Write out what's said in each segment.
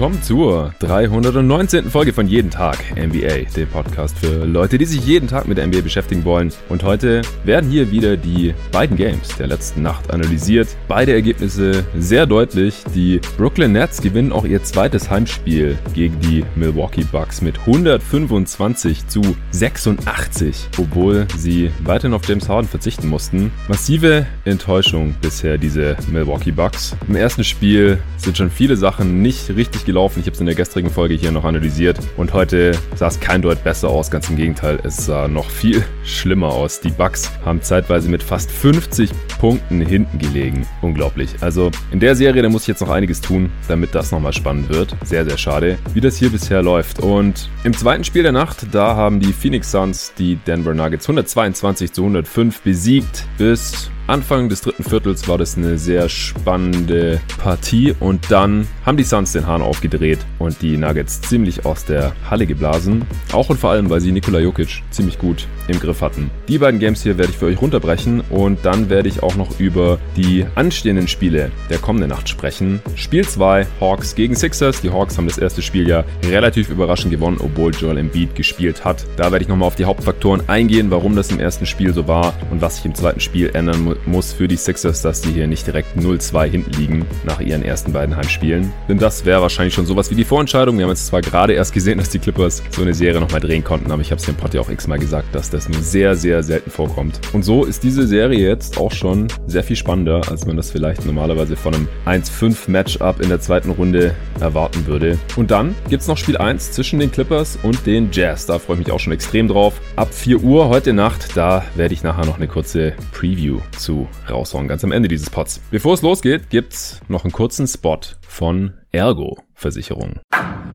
willkommen zur 319. Folge von Jeden Tag NBA, dem Podcast für Leute, die sich jeden Tag mit der NBA beschäftigen wollen. Und heute werden hier wieder die beiden Games der letzten Nacht analysiert. Beide Ergebnisse sehr deutlich. Die Brooklyn Nets gewinnen auch ihr zweites Heimspiel gegen die Milwaukee Bucks mit 125 zu 86, obwohl sie weiterhin auf James Harden verzichten mussten. Massive Enttäuschung bisher diese Milwaukee Bucks. Im ersten Spiel sind schon viele Sachen nicht richtig gelaufen. Ich habe es in der gestrigen Folge hier noch analysiert und heute sah es kein Deut besser aus. Ganz im Gegenteil, es sah noch viel schlimmer aus. Die Bucks haben zeitweise mit fast 50 Punkten hinten gelegen. Unglaublich. Also in der Serie, da muss ich jetzt noch einiges tun, damit das nochmal spannend wird. Sehr, sehr schade, wie das hier bisher läuft. Und im zweiten Spiel der Nacht, da haben die Phoenix Suns die Denver Nuggets 122 zu 105 besiegt. Bis Anfang des dritten Viertels war das eine sehr spannende Partie und dann haben die Suns den Hahn aufgedreht und die Nuggets ziemlich aus der Halle geblasen. Auch und vor allem, weil sie Nikola Jokic ziemlich gut im Griff hatten. Die beiden Games hier werde ich für euch runterbrechen und dann werde ich auch noch über die anstehenden Spiele der kommenden Nacht sprechen. Spiel 2, Hawks gegen Sixers. Die Hawks haben das erste Spiel ja relativ überraschend gewonnen, obwohl Joel Embiid gespielt hat. Da werde ich nochmal auf die Hauptfaktoren eingehen, warum das im ersten Spiel so war und was sich im zweiten Spiel ändern muss für die Sixers, dass die hier nicht direkt 0-2 hinten liegen nach ihren ersten beiden Heimspielen. Denn das wäre wahrscheinlich schon sowas wie die Vorentscheidung. Wir haben jetzt zwar gerade erst gesehen, dass die Clippers so eine Serie nochmal drehen konnten, aber ich habe es dem Pod ja auch x-mal gesagt, dass das nur sehr, sehr selten vorkommt. Und so ist diese Serie jetzt auch schon sehr viel spannender, als man das vielleicht normalerweise von einem 1-5-Matchup in der zweiten Runde erwarten würde. Und dann gibt es noch Spiel 1 zwischen den Clippers und den Jazz. Da freue ich mich auch schon extrem drauf. Ab 4 Uhr heute Nacht, da werde ich nachher noch eine kurze Preview zu raushauen, ganz am Ende dieses Pods. Bevor es losgeht, gibt's noch einen kurzen Spot von Ergo Versicherung.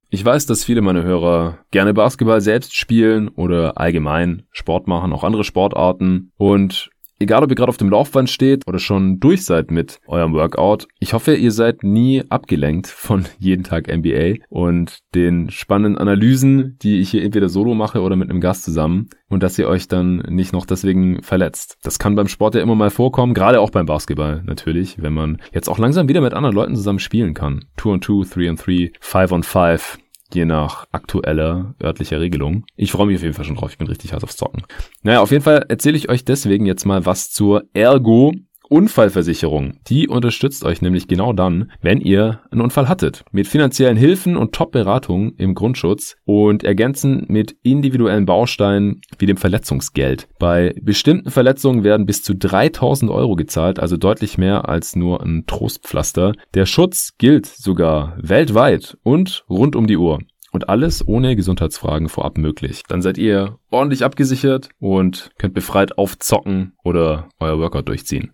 Ich weiß, dass viele meiner Hörer gerne Basketball selbst spielen oder allgemein Sport machen, auch andere Sportarten und Egal, ob ihr gerade auf dem Laufband steht oder schon durch seid mit eurem Workout, ich hoffe, ihr seid nie abgelenkt von jeden Tag NBA und den spannenden Analysen, die ich hier entweder solo mache oder mit einem Gast zusammen und dass ihr euch dann nicht noch deswegen verletzt. Das kann beim Sport ja immer mal vorkommen, gerade auch beim Basketball natürlich, wenn man jetzt auch langsam wieder mit anderen Leuten zusammen spielen kann. 2 on 2, 3 on 3, 5 on 5 je nach aktueller örtlicher Regelung. Ich freue mich auf jeden Fall schon drauf. Ich bin richtig heiß aufs Zocken. Naja, auf jeden Fall erzähle ich euch deswegen jetzt mal was zur Ergo Unfallversicherung, die unterstützt euch nämlich genau dann, wenn ihr einen Unfall hattet. Mit finanziellen Hilfen und Top-Beratungen im Grundschutz und ergänzend mit individuellen Bausteinen wie dem Verletzungsgeld. Bei bestimmten Verletzungen werden bis zu 3000 Euro gezahlt, also deutlich mehr als nur ein Trostpflaster. Der Schutz gilt sogar weltweit und rund um die Uhr. Und alles ohne Gesundheitsfragen vorab möglich. Dann seid ihr ordentlich abgesichert und könnt befreit aufzocken oder euer Workout durchziehen.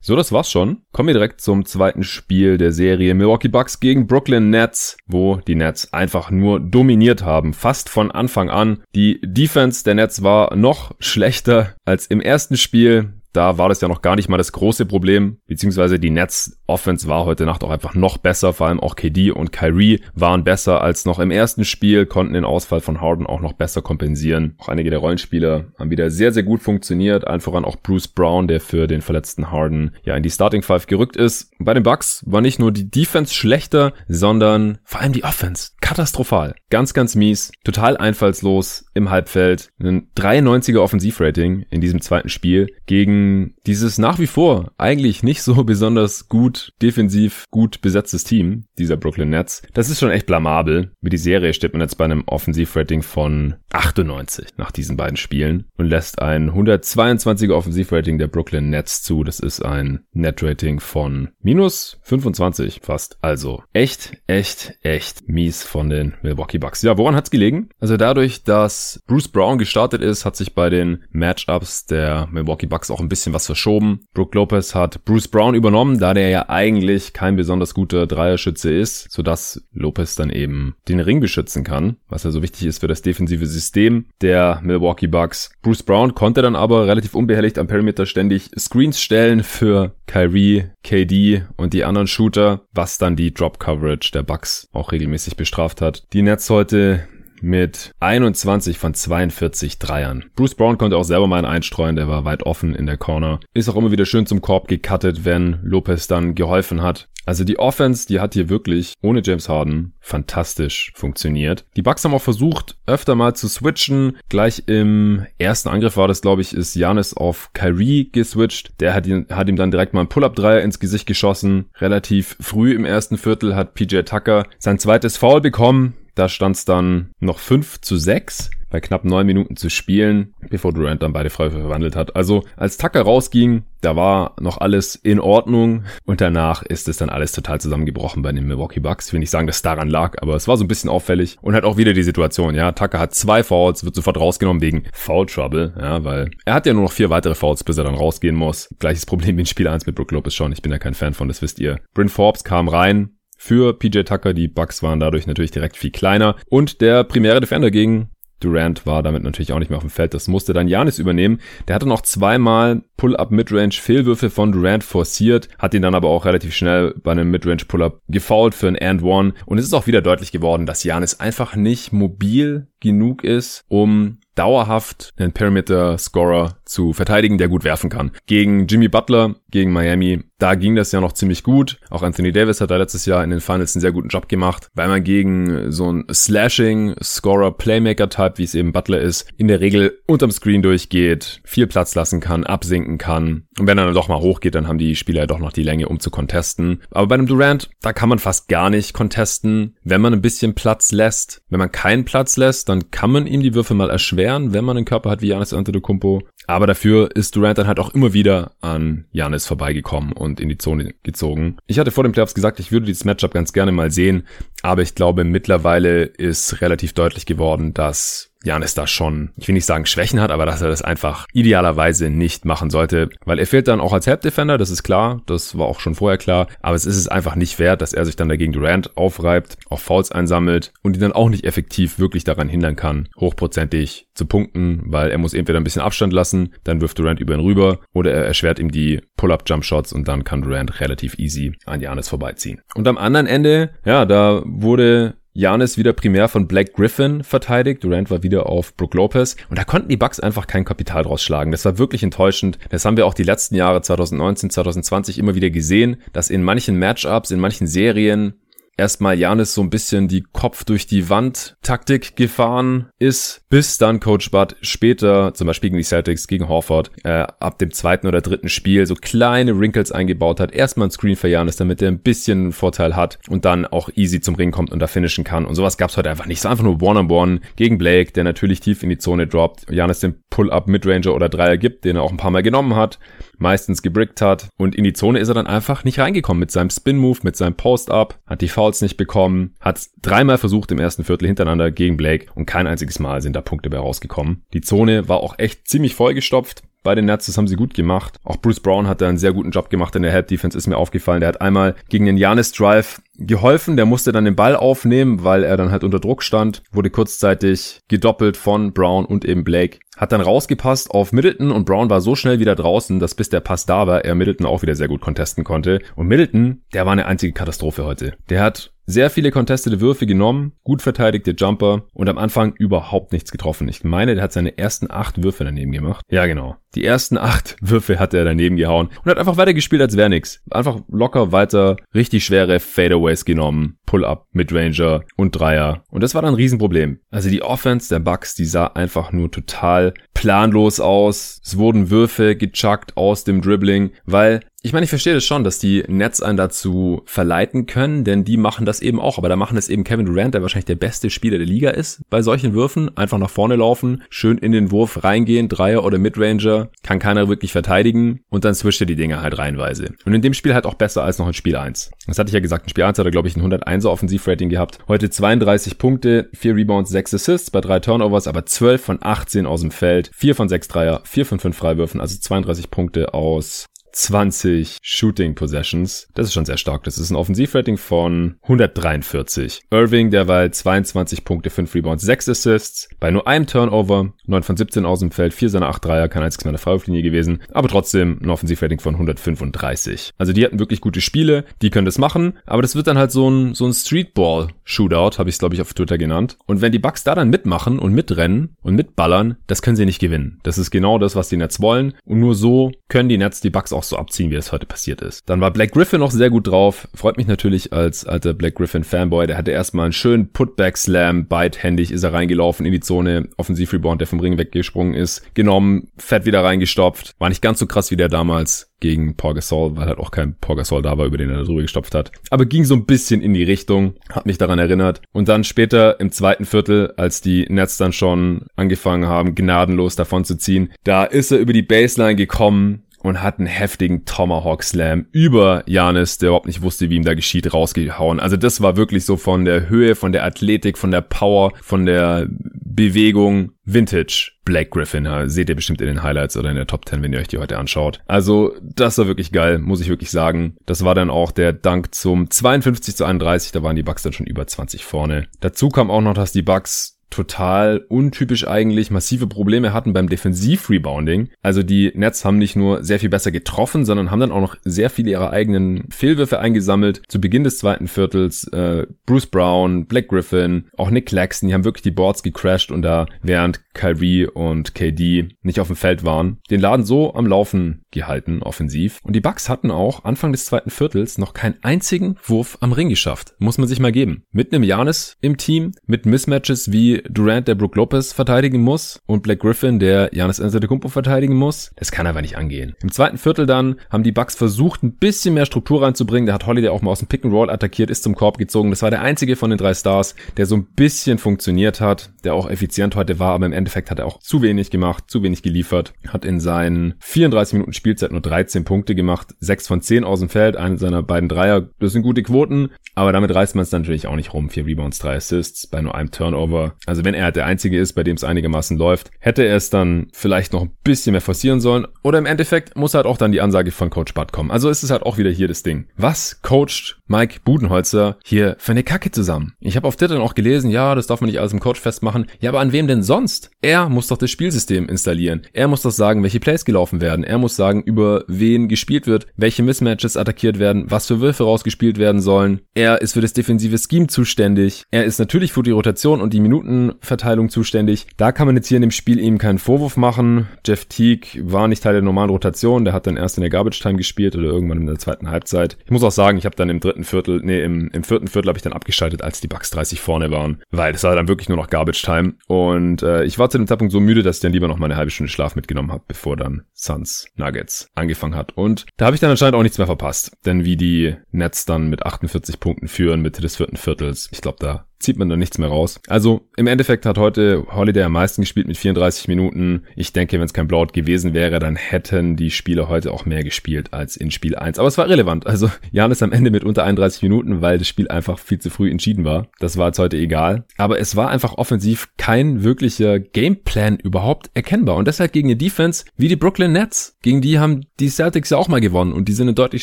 So, das war's schon. Kommen wir direkt zum zweiten Spiel der Serie Milwaukee Bucks gegen Brooklyn Nets, wo die Nets einfach nur dominiert haben, fast von Anfang an. Die Defense der Nets war noch schlechter als im ersten Spiel. Da war das ja noch gar nicht mal das große Problem, beziehungsweise die Nets Offense war heute Nacht auch einfach noch besser, vor allem auch KD und Kyrie waren besser als noch im ersten Spiel, konnten den Ausfall von Harden auch noch besser kompensieren. Auch einige der Rollenspieler haben wieder sehr, sehr gut funktioniert, allen voran auch Bruce Brown, der für den verletzten Harden ja in die Starting Five gerückt ist. Bei den Bucks war nicht nur die Defense schlechter, sondern vor allem die Offense katastrophal. Ganz, ganz mies, total einfallslos im Halbfeld. Ein 93er Offensivrating in diesem zweiten Spiel gegen dieses nach wie vor eigentlich nicht so besonders gut, defensiv gut besetztes Team, dieser Brooklyn Nets. Das ist schon echt blamabel. Mit die Serie steht man jetzt bei einem Offensivrating von 98 nach diesen beiden Spielen und lässt ein 122er Offensivrating der Brooklyn Nets zu. Das ist ein Netrating von minus 25 fast. Also echt, echt, echt mies von den Milwaukee Bucks. Ja, woran hat's gelegen? Also dadurch, dass Bruce Brown gestartet ist, hat sich bei den Matchups der Milwaukee Bucks auch ein bisschen was verschoben. Brook Lopez hat Bruce Brown übernommen, da der ja eigentlich kein besonders guter Dreierschütze ist, sodass Lopez dann eben den Ring beschützen kann, was ja so wichtig ist für das defensive System der Milwaukee Bucks. Bruce Brown konnte dann aber relativ unbehelligt am Perimeter ständig Screens stellen für Kyrie, KD und die anderen Shooter, was dann die Drop Coverage der Bucks auch regelmäßig bestraft hat. Die Nets heute mit 21 von 42 Dreiern. Bruce Brown konnte auch selber mal einen einstreuen, der war weit offen in der Corner. Ist auch immer wieder schön zum Korb gecuttet, wenn Lopez dann geholfen hat. Also die Offense, die hat hier wirklich ohne James Harden fantastisch funktioniert. Die Bucks haben auch versucht, öfter mal zu switchen. Gleich im ersten Angriff war das, glaube ich, ist Janis auf Kyrie geswitcht. Der hat, ihn, hat ihm dann direkt mal einen Pull-Up-Dreier ins Gesicht geschossen. Relativ früh im ersten Viertel hat PJ Tucker sein zweites Foul bekommen. Da stand es dann noch 5 zu 6 bei knapp neun Minuten zu spielen, bevor Durant dann beide Freiwürfe verwandelt hat. Also als Tucker rausging, da war noch alles in Ordnung und danach ist es dann alles total zusammengebrochen bei den Milwaukee Bucks. Ich will nicht sagen, dass es daran lag, aber es war so ein bisschen auffällig und hat auch wieder die Situation, ja, Tucker hat zwei Fouls, wird sofort rausgenommen wegen Foul Trouble, ja, weil er hat ja nur noch vier weitere Fouls, bis er dann rausgehen muss. Gleiches Problem wie in Spiel 1 mit Brook Lopez schon, ich bin ja kein Fan von, das wisst ihr. Bryn Forbes kam rein, für PJ Tucker. Die Bucks waren dadurch natürlich direkt viel kleiner. Und der primäre Defender gegen Durant war damit natürlich auch nicht mehr auf dem Feld. Das musste dann Janis übernehmen. Der hatte noch zweimal Pull-up Midrange Fehlwürfe von Durant forciert, hat ihn dann aber auch relativ schnell bei einem Midrange Pull-up gefoult für ein And One. Und es ist auch wieder deutlich geworden, dass Janis einfach nicht mobil genug ist, um dauerhaft einen Perimeter-Scorer zu verteidigen, der gut werfen kann. Gegen Jimmy Butler, gegen Miami, da ging das ja noch ziemlich gut. Auch Anthony Davis hat da letztes Jahr in den Finals einen sehr guten Job gemacht, weil man gegen so einen Slashing, Scorer, Playmaker-Type, wie es eben Butler ist, in der Regel unterm Screen durchgeht, viel Platz lassen kann, absinken kann. Und wenn er dann doch mal hochgeht, dann haben die Spieler ja doch noch die Länge, um zu contesten. Aber bei einem Durant, da kann man fast gar nicht contesten, wenn man ein bisschen Platz lässt. Wenn man keinen Platz lässt, dann kann man ihm die Würfe mal erschweren, wenn man einen Körper hat wie Janis Antetokounmpo. Aber dafür ist Durant dann halt auch immer wieder an Janis vorbeigekommen und in die Zone gezogen. Ich hatte vor den Playoffs gesagt, ich würde dieses Matchup ganz gerne mal sehen, aber ich glaube mittlerweile ist relativ deutlich geworden, dass Janis da schon, ich will nicht sagen Schwächen hat, aber dass er das einfach idealerweise nicht machen sollte, weil er fehlt dann auch als Help Defender, das ist klar, das war auch schon vorher klar, aber es ist es einfach nicht wert, dass er sich dann dagegen Durant aufreibt, auch Fouls einsammelt und ihn dann auch nicht effektiv wirklich daran hindern kann, hochprozentig zu punkten, weil er muss entweder ein bisschen Abstand lassen, dann wirft Durant über ihn rüber oder er erschwert ihm die Pull-Up-Jump-Shots und dann kann Durant relativ easy an Janis vorbeiziehen. Und am anderen Ende, ja, da wurde Janis wieder primär von Black Griffin verteidigt. Durant war wieder auf Brook Lopez. Und da konnten die Bucks einfach kein Kapital draus schlagen. Das war wirklich enttäuschend. Das haben wir auch die letzten Jahre 2019, 2020 immer wieder gesehen, dass in manchen Matchups, in manchen Serien erstmal Janis so ein bisschen die Kopf durch die Wand Taktik gefahren ist, bis dann Coach Bud später, zum Beispiel gegen die Celtics, gegen Horford, äh, ab dem zweiten oder dritten Spiel so kleine Wrinkles eingebaut hat. Erstmal ein Screen für Janis, damit er ein bisschen Vorteil hat und dann auch easy zum Ring kommt und da finishen kann. Und sowas gab's heute einfach nicht. So einfach nur One-on-One gegen Blake, der natürlich tief in die Zone droppt. Janis den Pull-up Midranger oder Dreier gibt, den er auch ein paar Mal genommen hat meistens gebrickt hat. Und in die Zone ist er dann einfach nicht reingekommen mit seinem Spin-Move, mit seinem Post-Up, hat die Fouls nicht bekommen, hat dreimal versucht im ersten Viertel hintereinander gegen Blake und kein einziges Mal sind da Punkte bei rausgekommen. Die Zone war auch echt ziemlich vollgestopft. Bei den Nets, das haben sie gut gemacht. Auch Bruce Brown hat da einen sehr guten Job gemacht in der Help Defense, ist mir aufgefallen. Der hat einmal gegen den Janis Drive geholfen. Der musste dann den Ball aufnehmen, weil er dann halt unter Druck stand. Wurde kurzzeitig gedoppelt von Brown und eben Blake. Hat dann rausgepasst auf Middleton und Brown war so schnell wieder draußen, dass bis der Pass da war, er Middleton auch wieder sehr gut contesten konnte. Und Middleton, der war eine einzige Katastrophe heute. Der hat sehr viele contestete Würfe genommen, gut verteidigte Jumper und am Anfang überhaupt nichts getroffen. Ich meine, der hat seine ersten acht Würfe daneben gemacht. Ja, genau. Die ersten acht Würfe hat er daneben gehauen und hat einfach weiter gespielt, als wäre nix. Einfach locker weiter, richtig schwere Fadeaways genommen, Pull-up, Midranger und Dreier. Und das war dann ein Riesenproblem. Also die Offense der Bucks, die sah einfach nur total planlos aus. Es wurden Würfe gechuckt aus dem Dribbling, weil ich meine, ich verstehe das schon, dass die Nets einen dazu verleiten können, denn die machen das eben auch. Aber da machen es eben Kevin Durant, der wahrscheinlich der beste Spieler der Liga ist bei solchen Würfen. Einfach nach vorne laufen, schön in den Wurf reingehen, Dreier oder Midranger, kann keiner wirklich verteidigen und dann swischt er die Dinge halt reihenweise. Und in dem Spiel halt auch besser als noch in Spiel 1. Das hatte ich ja gesagt, in Spiel 1 hat er, glaube ich, ein 101er Offensivrating gehabt. Heute 32 Punkte, 4 Rebounds, 6 Assists bei 3 Turnovers, aber 12 von 18 aus dem Feld, 4 von 6 Dreier, 4 von 5 Freiwürfen, also 32 Punkte aus 20 Shooting Possessions. Das ist schon sehr stark. Das ist ein Offensivrating von 143. Irving derweil 22 Punkte, 5 Rebounds, 6 Assists. Bei nur einem Turnover, 9 von 17 aus dem Feld, 4 seiner 8 Dreier, kein einziges Mal eine Freiwurflinie gewesen. Aber trotzdem ein Offensivrating von 135. Also die hatten wirklich gute Spiele. Die können das machen. Aber das wird dann halt so ein, so ein Streetball-Shootout, habe ich es glaube ich auf Twitter genannt. Und wenn die Bucks da dann mitmachen und mitrennen und mitballern, das können sie nicht gewinnen. Das ist genau das, was die Nets wollen. Und nur so können die Nets die Bucks auch so abziehen, wie es heute passiert ist. Dann war Black Griffin noch sehr gut drauf. Freut mich natürlich als alter Black Griffin Fanboy. Der hatte erstmal einen schönen Putback Slam. Beidhändig ist er reingelaufen in die Zone. Offensiv Rebound, der vom Ring weggesprungen ist. Genommen, fett wieder reingestopft. War nicht ganz so krass wie der damals gegen Paul Gasol, weil halt auch kein Paul Gasol da war, über den er drüber gestopft hat. Aber ging so ein bisschen in die Richtung, hat mich daran erinnert. Und dann später im zweiten Viertel, als die Nets dann schon angefangen haben, gnadenlos davon zu ziehen, da ist er über die Baseline gekommen, und hat einen heftigen Tomahawk Slam über Janis, der überhaupt nicht wusste, wie ihm da geschieht, rausgehauen. Also das war wirklich so von der Höhe, von der Athletik, von der Power, von der Bewegung Vintage Black Griffin. Ja, seht ihr bestimmt in den Highlights oder in der Top 10, wenn ihr euch die heute anschaut. Also, das war wirklich geil, muss ich wirklich sagen. Das war dann auch der Dank zum 52 zu 31. Da waren die Bucks dann schon über 20 vorne. Dazu kam auch noch, dass die Bucks total untypisch eigentlich massive Probleme hatten beim Defensiv-Rebounding. Also die Nets haben nicht nur sehr viel besser getroffen, sondern haben dann auch noch sehr viele ihrer eigenen Fehlwürfe eingesammelt. Zu Beginn des zweiten Viertels äh, Bruce Brown, Black Griffin, auch Nick Claxton, die haben wirklich die Boards gecrashed und da während Kyrie und KD nicht auf dem Feld waren, den Laden so am Laufen gehalten, offensiv. Und die Bucks hatten auch Anfang des zweiten Viertels noch keinen einzigen Wurf am Ring geschafft. Muss man sich mal geben. Mit einem Janis im Team, mit Mismatches wie Durant, der Brook Lopez verteidigen muss und Black Griffin, der Janis Antetokounmpo verteidigen muss. Das kann aber nicht angehen. Im zweiten Viertel dann haben die Bucks versucht, ein bisschen mehr Struktur reinzubringen. Da hat Holiday auch mal aus dem Pick and Roll attackiert, ist zum Korb gezogen. Das war der einzige von den drei Stars, der so ein bisschen funktioniert hat, der auch effizient heute war, aber im Endeffekt hat er auch zu wenig gemacht, zu wenig geliefert. Hat in seinen 34 Minuten Spielzeit nur 13 Punkte gemacht, 6 von 10 aus dem Feld, einen seiner beiden Dreier. Das sind gute Quoten, aber damit reißt man es natürlich auch nicht rum. Vier Rebounds, drei Assists bei nur einem Turnover. Also wenn er halt der Einzige ist, bei dem es einigermaßen läuft, hätte er es dann vielleicht noch ein bisschen mehr forcieren sollen. Oder im Endeffekt muss halt auch dann die Ansage von Coach Bud kommen. Also ist es halt auch wieder hier das Ding. Was coacht Mike Budenholzer hier für eine Kacke zusammen? Ich habe auf Twitter auch gelesen, ja, das darf man nicht alles im Coach festmachen. Ja, aber an wem denn sonst? Er muss doch das Spielsystem installieren. Er muss doch sagen, welche Plays gelaufen werden. Er muss sagen, über wen gespielt wird, welche Mismatches attackiert werden, was für Würfe rausgespielt werden sollen. Er ist für das defensive Scheme zuständig. Er ist natürlich für die Rotation und die Minutenverteilung zuständig. Da kann man jetzt hier in dem Spiel ihm keinen Vorwurf machen. Jeff Teague war nicht Teil der normalen Rotation. Der hat dann erst in der Garbage Time gespielt oder irgendwann in der zweiten Halbzeit. Ich muss auch sagen, ich habe dann im dritten Viertel, nee, im, im vierten Viertel habe ich dann abgeschaltet, als die Bucks 30 vorne waren, weil das war dann wirklich nur noch Garbage Time. Und äh, ich war zu dem Zeitpunkt so müde, dass ich dann lieber noch mal eine halbe Stunde Schlaf mitgenommen habe, bevor dann Suns Nuggets angefangen hat. Und da habe ich dann anscheinend auch nichts mehr verpasst. Denn wie die Nets dann mit 48 Punkten führen, Mitte des vierten Viertels, ich glaube, da zieht man da nichts mehr raus. Also im Endeffekt hat heute Holiday am meisten gespielt mit 34 Minuten. Ich denke, wenn es kein Blowout gewesen wäre, dann hätten die Spieler heute auch mehr gespielt als in Spiel 1. Aber es war relevant. Also Jan ist am Ende mit unter 31 Minuten, weil das Spiel einfach viel zu früh entschieden war. Das war jetzt heute egal. Aber es war einfach offensiv kein wirklicher Gameplan überhaupt erkennbar. Und deshalb gegen eine Defense wie die Brooklyn Nets. Gegen die haben die Celtics ja auch mal gewonnen. Und die sind ein deutlich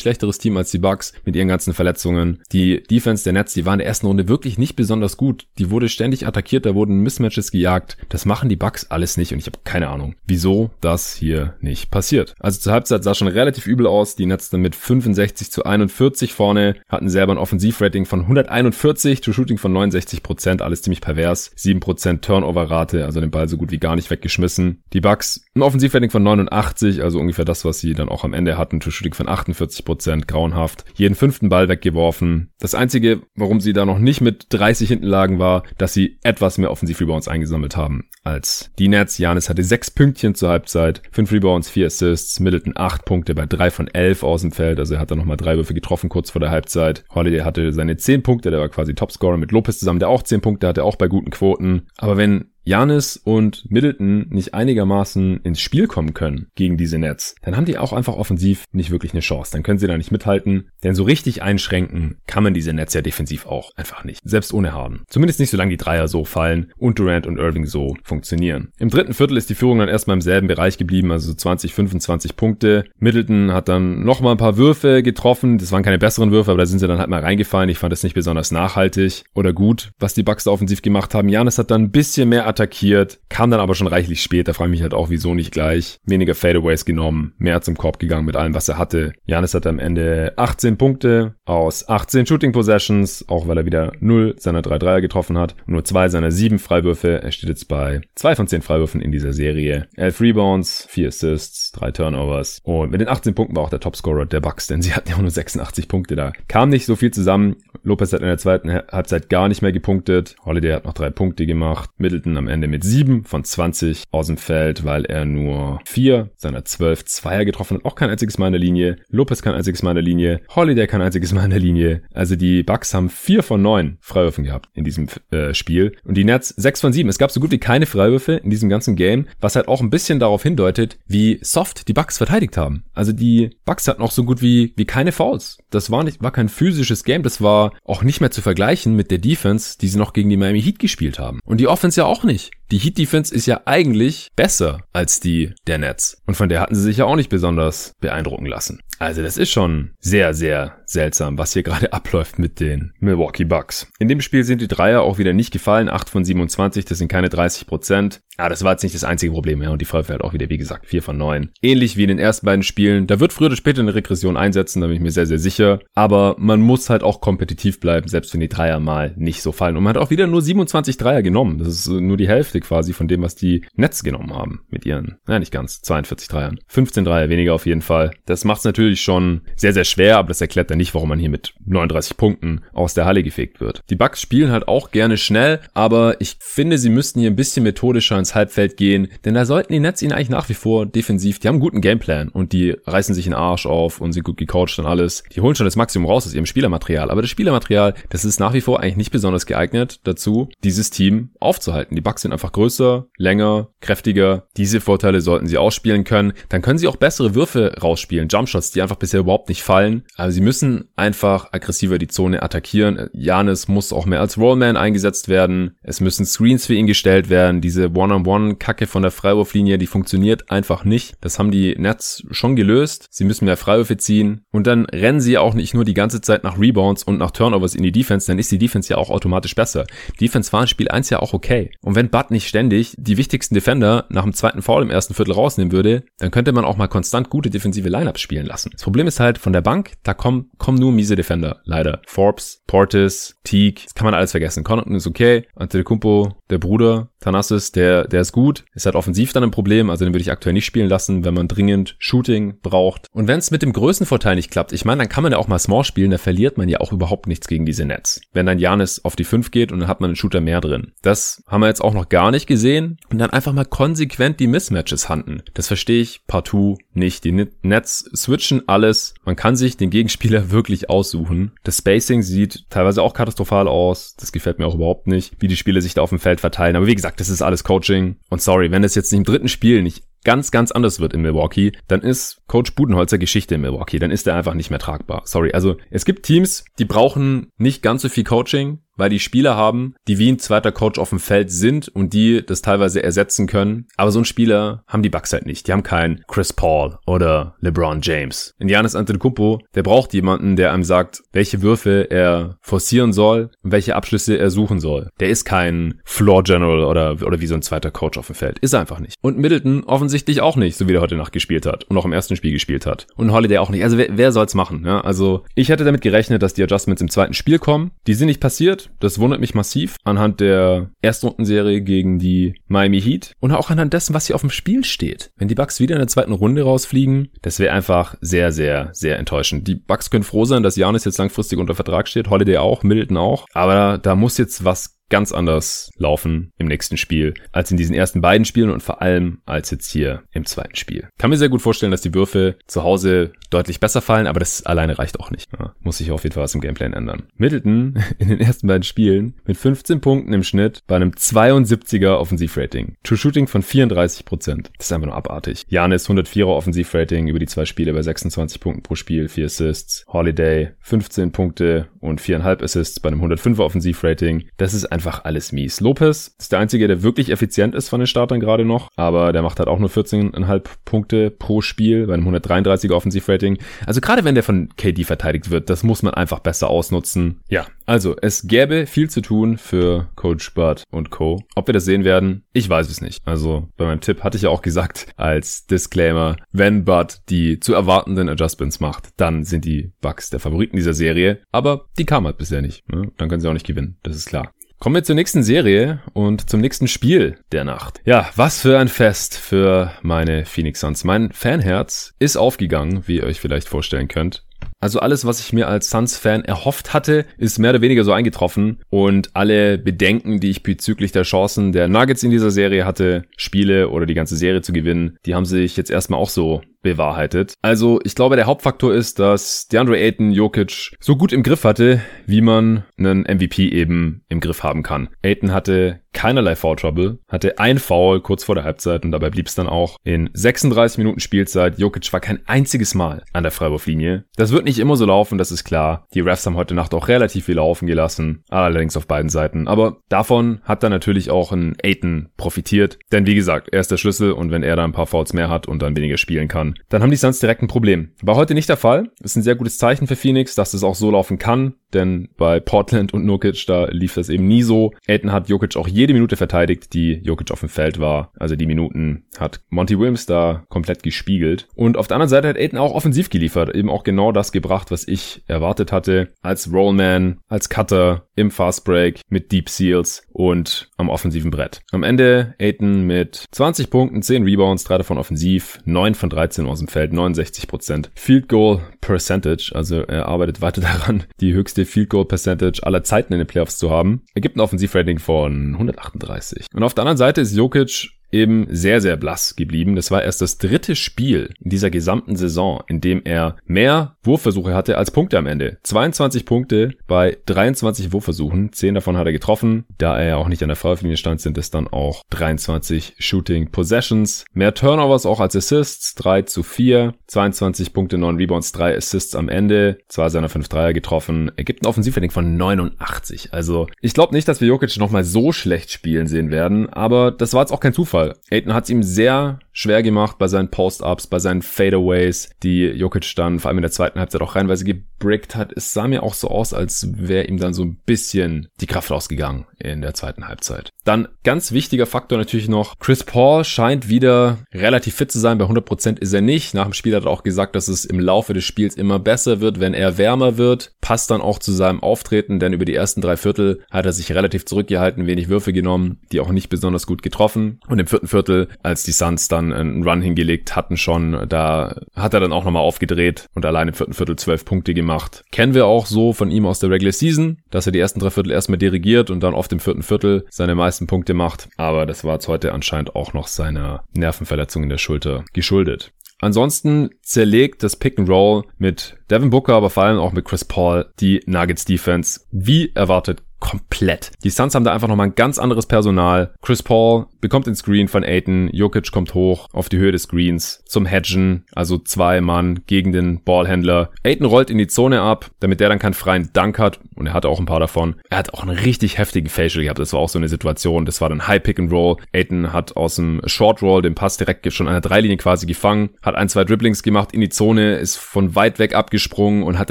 schlechteres Team als die Bucks mit ihren ganzen Verletzungen. Die Defense der Nets, die waren in der ersten Runde wirklich nicht besonders besonders gut. Die wurde ständig attackiert, da wurden Mismatches gejagt. Das machen die Bugs alles nicht und ich habe keine Ahnung, wieso das hier nicht passiert. Also zur Halbzeit sah schon relativ übel aus. Die Nets dann mit 65 zu 41 vorne, hatten selber ein Offensivrating von 141, to Shooting von 69 Prozent, alles ziemlich pervers. 7 Prozent Turnover-Rate, also den Ball so gut wie gar nicht weggeschmissen. Die Bugs ein Offensivrating von 89, also ungefähr das, was sie dann auch am Ende hatten. to Shooting von 48 Prozent, grauenhaft. Jeden fünften Ball weggeworfen. Das einzige, warum sie da noch nicht mit 30 hinten lagen, war, dass sie etwas mehr Offensiv-Rebounds eingesammelt haben als die Nets. Janis hatte sechs Pünktchen zur Halbzeit, fünf Rebounds, vier Assists, Middleton acht Punkte bei drei von elf aus dem Feld, also er hat dann nochmal drei Würfe getroffen kurz vor der Halbzeit. Holiday hatte seine zehn Punkte, der war quasi Topscorer mit Lopez zusammen, der auch zehn Punkte hatte, auch bei guten Quoten. Aber wenn Janis und Middleton nicht einigermaßen ins Spiel kommen können gegen diese Nets, dann haben die auch einfach offensiv nicht wirklich eine Chance. Dann können sie da nicht mithalten, denn so richtig einschränken kann man diese Nets ja defensiv auch einfach nicht. Selbst ohne Harden. Zumindest nicht, solange die Dreier so fallen und Durant und Irving so funktionieren. Im dritten Viertel ist die Führung dann erstmal im selben Bereich geblieben, also 20, 25 Punkte. Middleton hat dann noch mal ein paar Würfe getroffen. Das waren keine besseren Würfe, aber da sind sie dann halt mal reingefallen. Ich fand das nicht besonders nachhaltig oder gut, was die Bucks da offensiv gemacht haben. Janis hat dann ein bisschen mehr attackiert, kam dann aber schon reichlich spät. Da frage ich mich halt auch, wieso nicht gleich. Weniger Fadeaways genommen, mehr zum Korb gegangen mit allem, was er hatte. Janis hatte am Ende 18 Punkte aus 18 Shooting Possessions, auch weil er wieder 0 seiner 3 Dreier getroffen hat. Nur zwei seiner sieben Freiwürfe. Er steht jetzt bei zwei von zehn Freiwürfen in dieser Serie. 11 Rebounds, 4 Assists, 3 Turnovers. Und mit den 18 Punkten war auch der Topscorer der Bucks, denn sie hatten ja auch nur 86 Punkte da. Kam nicht so viel zusammen. Lopez hat in der zweiten Halbzeit gar nicht mehr gepunktet. Holiday hat noch drei Punkte gemacht. Middleton am Ende mit sieben von 20 aus dem Feld, weil er nur vier seiner zwölf Zweier getroffen hat. Auch kein einziges Mal in der Linie. Lopez kein einziges Mal in der Linie. Holiday kein einziges Mal in der Linie. Also die Bucks haben vier von neun Freiwürfen gehabt in diesem äh, Spiel. Und die Nets sechs von sieben. Es gab so gut wie keine Freiwürfe in diesem ganzen Game, was halt auch ein bisschen darauf hindeutet, wie soft die Bucks verteidigt haben. Also die Bucks hatten auch so gut wie, wie keine Fouls. Das war nicht, war kein physisches Game. Das war auch nicht mehr zu vergleichen mit der Defense, die sie noch gegen die Miami Heat gespielt haben. Und die Offense ja auch nicht. Die Heat Defense ist ja eigentlich besser als die der Nets. Und von der hatten sie sich ja auch nicht besonders beeindrucken lassen. Also das ist schon sehr, sehr seltsam, was hier gerade abläuft mit den Milwaukee Bucks. In dem Spiel sind die Dreier auch wieder nicht gefallen. 8 von 27, das sind keine 30 Prozent. Ja, das war jetzt nicht das einzige Problem. Ja, und die Freiwürfe halt auch wieder, wie gesagt, 4 von 9. Ähnlich wie in den ersten beiden Spielen. Da wird früher oder später eine Regression einsetzen, da bin ich mir sehr, sehr sicher. Aber man muss halt auch kompetitiv bleiben, selbst wenn die Dreier mal nicht so fallen. Und man hat auch wieder nur 27 Dreier genommen. Das ist nur die Hälfte quasi von dem, was die Nets genommen haben mit ihren, ja nicht ganz, 42 Dreiern. 15 Dreier weniger auf jeden Fall. Das macht es natürlich schon sehr, sehr schwer, aber das erklärt dann nicht, warum man hier mit 39 Punkten aus der Halle gefegt wird. Die Bucks spielen halt auch gerne schnell, aber ich finde, sie müssten hier ein bisschen methodischer ins Halbfeld gehen, denn da sollten die Nets ihnen eigentlich nach wie vor defensiv, die haben einen guten Gameplan und die reißen sich den Arsch auf und sind gut gecoacht und alles. Die holen schon das Maximum raus aus ihrem Spielermaterial, aber das Spielermaterial, das ist nach wie vor eigentlich nicht besonders geeignet dazu, dieses Team aufzuhalten. Die Bucks sind einfach größer, länger, kräftiger. Diese Vorteile sollten sie ausspielen können. Dann können sie auch bessere Würfe rausspielen, Jumpshots, die einfach bisher überhaupt nicht fallen. Aber sie müssen einfach aggressiver die Zone attackieren. Janis muss auch mehr als Rollman eingesetzt werden. Es müssen Screens für ihn gestellt werden. Diese One-on-One-Kacke von der Freiwurflinie, die funktioniert einfach nicht. Das haben die Nets schon gelöst. Sie müssen mehr Freiwürfe ziehen. Und dann rennen sie auch nicht nur die ganze Zeit nach Rebounds und nach Turnovers in die Defense, dann ist die Defense ja auch automatisch besser. Defense war in Spiel 1 ja auch okay. Und wenn Bud nicht ständig die wichtigsten Defender nach dem zweiten Foul im ersten Viertel rausnehmen würde, dann könnte man auch mal konstant gute defensive Lineups spielen lassen. Das Problem ist halt von der Bank, da kommen, kommen nur miese Defender, leider. Forbes, Portis, Teague, das kann man alles vergessen. Connaughton ist okay, Antetokounmpo, der Bruder, Thanasis, der, der ist gut. Ist halt offensiv dann ein Problem, also den würde ich aktuell nicht spielen lassen, wenn man dringend Shooting braucht. Und wenn es mit dem Größenvorteil nicht klappt, ich meine, dann kann man ja auch mal Small spielen, da verliert man ja auch überhaupt nichts gegen diese Nets. Wenn dann Janis auf die 5 geht und dann hat man einen Shooter mehr drin. Das haben wir jetzt auch noch gar nicht gesehen. Und dann einfach mal konsequent die Mismatches handen. Das verstehe ich partout nicht. Die Nets switchen alles. Man kann sich den Gegenspieler wirklich aussuchen. Das Spacing sieht teilweise auch katastrophal aus. Das gefällt mir auch überhaupt nicht, wie die Spieler sich da auf dem Feld verteilen. Aber wie gesagt, das ist alles Coaching. Und sorry, wenn das jetzt im dritten Spiel nicht ganz, ganz anders wird in Milwaukee, dann ist Coach Budenholzer Geschichte in Milwaukee. Dann ist er einfach nicht mehr tragbar. Sorry. Also es gibt Teams, die brauchen nicht ganz so viel Coaching weil die Spieler haben, die wie ein zweiter Coach auf dem Feld sind und die das teilweise ersetzen können. Aber so ein Spieler haben die Bucks halt nicht. Die haben keinen Chris Paul oder LeBron James. Indianas Antetokounmpo, der braucht jemanden, der einem sagt, welche Würfe er forcieren soll und welche Abschlüsse er suchen soll. Der ist kein Floor General oder, oder wie so ein zweiter Coach auf dem Feld. Ist er einfach nicht. Und Middleton offensichtlich auch nicht, so wie der heute Nacht gespielt hat und auch im ersten Spiel gespielt hat. Und Holiday auch nicht. Also wer, wer soll's machen? Ja? Also ich hätte damit gerechnet, dass die Adjustments im zweiten Spiel kommen. Die sind nicht passiert. Das wundert mich massiv anhand der Erstrundenserie gegen die Miami Heat und auch anhand dessen, was hier auf dem Spiel steht. Wenn die Bucks wieder in der zweiten Runde rausfliegen, das wäre einfach sehr, sehr, sehr enttäuschend. Die Bucks können froh sein, dass Janis jetzt langfristig unter Vertrag steht, Holiday auch, Middleton auch, aber da, da muss jetzt was ganz anders laufen im nächsten Spiel als in diesen ersten beiden Spielen und vor allem als jetzt hier im zweiten Spiel. Kann mir sehr gut vorstellen, dass die Würfe zu Hause deutlich besser fallen, aber das alleine reicht auch nicht. Ja, muss sich auf jeden Fall was im Gameplan ändern. Middleton in den ersten beiden Spielen mit 15 Punkten im Schnitt bei einem 72er Offensivrating. True Shooting von 34 Prozent. Das ist einfach nur abartig. Janis 104er Offensivrating über die zwei Spiele bei 26 Punkten pro Spiel, 4 Assists. Holiday 15 Punkte und 4,5 Assists bei einem 105er Offensivrating. Das ist einfach alles mies. Lopez ist der einzige, der wirklich effizient ist von den Startern gerade noch, aber der macht halt auch nur 14,5 Punkte pro Spiel bei einem 133er Offensivrating. Also gerade wenn der von KD verteidigt wird, das muss man einfach besser ausnutzen. Ja, also es gäbe viel zu tun für Coach Bud und Co. Ob wir das sehen werden, ich weiß es nicht. Also bei meinem Tipp hatte ich ja auch gesagt als Disclaimer, wenn Bud die zu erwartenden Adjustments macht, dann sind die Bugs der Favoriten dieser Serie. Aber die kam halt bisher nicht. Ne? Dann können sie auch nicht gewinnen, das ist klar. Kommen wir zur nächsten Serie und zum nächsten Spiel der Nacht. Ja, was für ein Fest für meine Phoenix Suns. Mein Fanherz ist aufgegangen, wie ihr euch vielleicht vorstellen könnt. Also alles, was ich mir als Suns-Fan erhofft hatte, ist mehr oder weniger so eingetroffen. Und alle Bedenken, die ich bezüglich der Chancen der Nuggets in dieser Serie hatte, Spiele oder die ganze Serie zu gewinnen, die haben sich jetzt erstmal auch so bewahrheitet. Also ich glaube, der Hauptfaktor ist, dass DeAndre Ayton Jokic so gut im Griff hatte, wie man einen MVP eben im Griff haben kann. Ayton hatte keinerlei Foul Trouble, hatte ein Foul kurz vor der Halbzeit und dabei blieb es dann auch in 36 Minuten Spielzeit. Jokic war kein einziges Mal an der Freiwurflinie. Das wird nicht immer so laufen, das ist klar. Die Refs haben heute Nacht auch relativ viel laufen gelassen, allerdings auf beiden Seiten. Aber davon hat dann natürlich auch ein Ayton profitiert, denn wie gesagt, er ist der Schlüssel und wenn er da ein paar Fouls mehr hat und dann weniger spielen kann, dann haben die Suns direkt ein Problem. War heute nicht der Fall. Ist ein sehr gutes Zeichen für Phoenix, dass es auch so laufen kann, denn bei Portland und Nurkic, da lief das eben nie so. Aiden hat Jokic auch jede Minute verteidigt, die Jokic auf dem Feld war. Also die Minuten hat Monty Williams da komplett gespiegelt. Und auf der anderen Seite hat Aiden auch offensiv geliefert, eben auch genau das gebracht, was ich erwartet hatte. Als Rollman, als Cutter, im Fast Break, mit Deep Seals und am offensiven Brett. Am Ende Aiden mit 20 Punkten, 10 Rebounds, 3 davon offensiv, 9 von 13 aus dem Feld, 69% Field Goal Percentage, also er arbeitet weiter daran, die höchste Field Goal Percentage aller Zeiten in den Playoffs zu haben. Er gibt ein Offensivrating von 138. Und auf der anderen Seite ist Jokic eben sehr, sehr blass geblieben. Das war erst das dritte Spiel in dieser gesamten Saison, in dem er mehr Wurfversuche hatte als Punkte am Ende. 22 Punkte bei 23 Wurfversuchen. 10 davon hat er getroffen. Da er ja auch nicht an der Freiwurflinie stand, sind es dann auch 23 Shooting Possessions. Mehr Turnovers auch als Assists. 3 zu 4. 22 Punkte, 9 Rebounds, 3 Assists am Ende. Zwei seiner 5 Dreier getroffen. Er gibt ein Offensivrating von 89. Also ich glaube nicht, dass wir Jokic nochmal so schlecht spielen sehen werden. Aber das war jetzt auch kein Zufall. Fall. Aiden hat es ihm sehr schwer gemacht bei seinen Post-Ups, bei seinen Fadeaways, die Jokic dann vor allem in der zweiten Halbzeit auch reinweise gebrickt hat. Es sah mir auch so aus, als wäre ihm dann so ein bisschen die Kraft ausgegangen in der zweiten Halbzeit. Dann ganz wichtiger Faktor natürlich noch, Chris Paul scheint wieder relativ fit zu sein. Bei 100% ist er nicht. Nach dem Spiel hat er auch gesagt, dass es im Laufe des Spiels immer besser wird, wenn er wärmer wird. Passt dann auch zu seinem Auftreten, denn über die ersten drei Viertel hat er sich relativ zurückgehalten, wenig Würfe genommen, die auch nicht besonders gut getroffen. Und im vierten Viertel, als die Suns dann einen Run hingelegt hatten schon, da hat er dann auch nochmal aufgedreht und allein im vierten Viertel zwölf Punkte gemacht. Kennen wir auch so von ihm aus der Regular Season, dass er die ersten drei Viertel erstmal dirigiert und dann auf dem vierten Viertel seine meisten Punkte macht. Aber das war jetzt heute anscheinend auch noch seiner Nervenverletzung in der Schulter geschuldet. Ansonsten zerlegt das Pick and Roll mit Devin Booker, aber vor allem auch mit Chris Paul die Nuggets Defense wie erwartet komplett. Die Suns haben da einfach nochmal ein ganz anderes Personal. Chris Paul bekommt den Screen von Aiton, Jokic kommt hoch auf die Höhe des Screens zum Hedgen, also zwei Mann gegen den Ballhändler. Aiton rollt in die Zone ab, damit der dann keinen freien Dank hat und er hatte auch ein paar davon. Er hat auch einen richtig heftigen Facial gehabt, das war auch so eine Situation, das war dann High Pick and Roll. Aiton hat aus dem Short Roll den Pass direkt schon an der Dreilinie quasi gefangen, hat ein, zwei Dribblings gemacht in die Zone, ist von weit weg abgesprungen und hat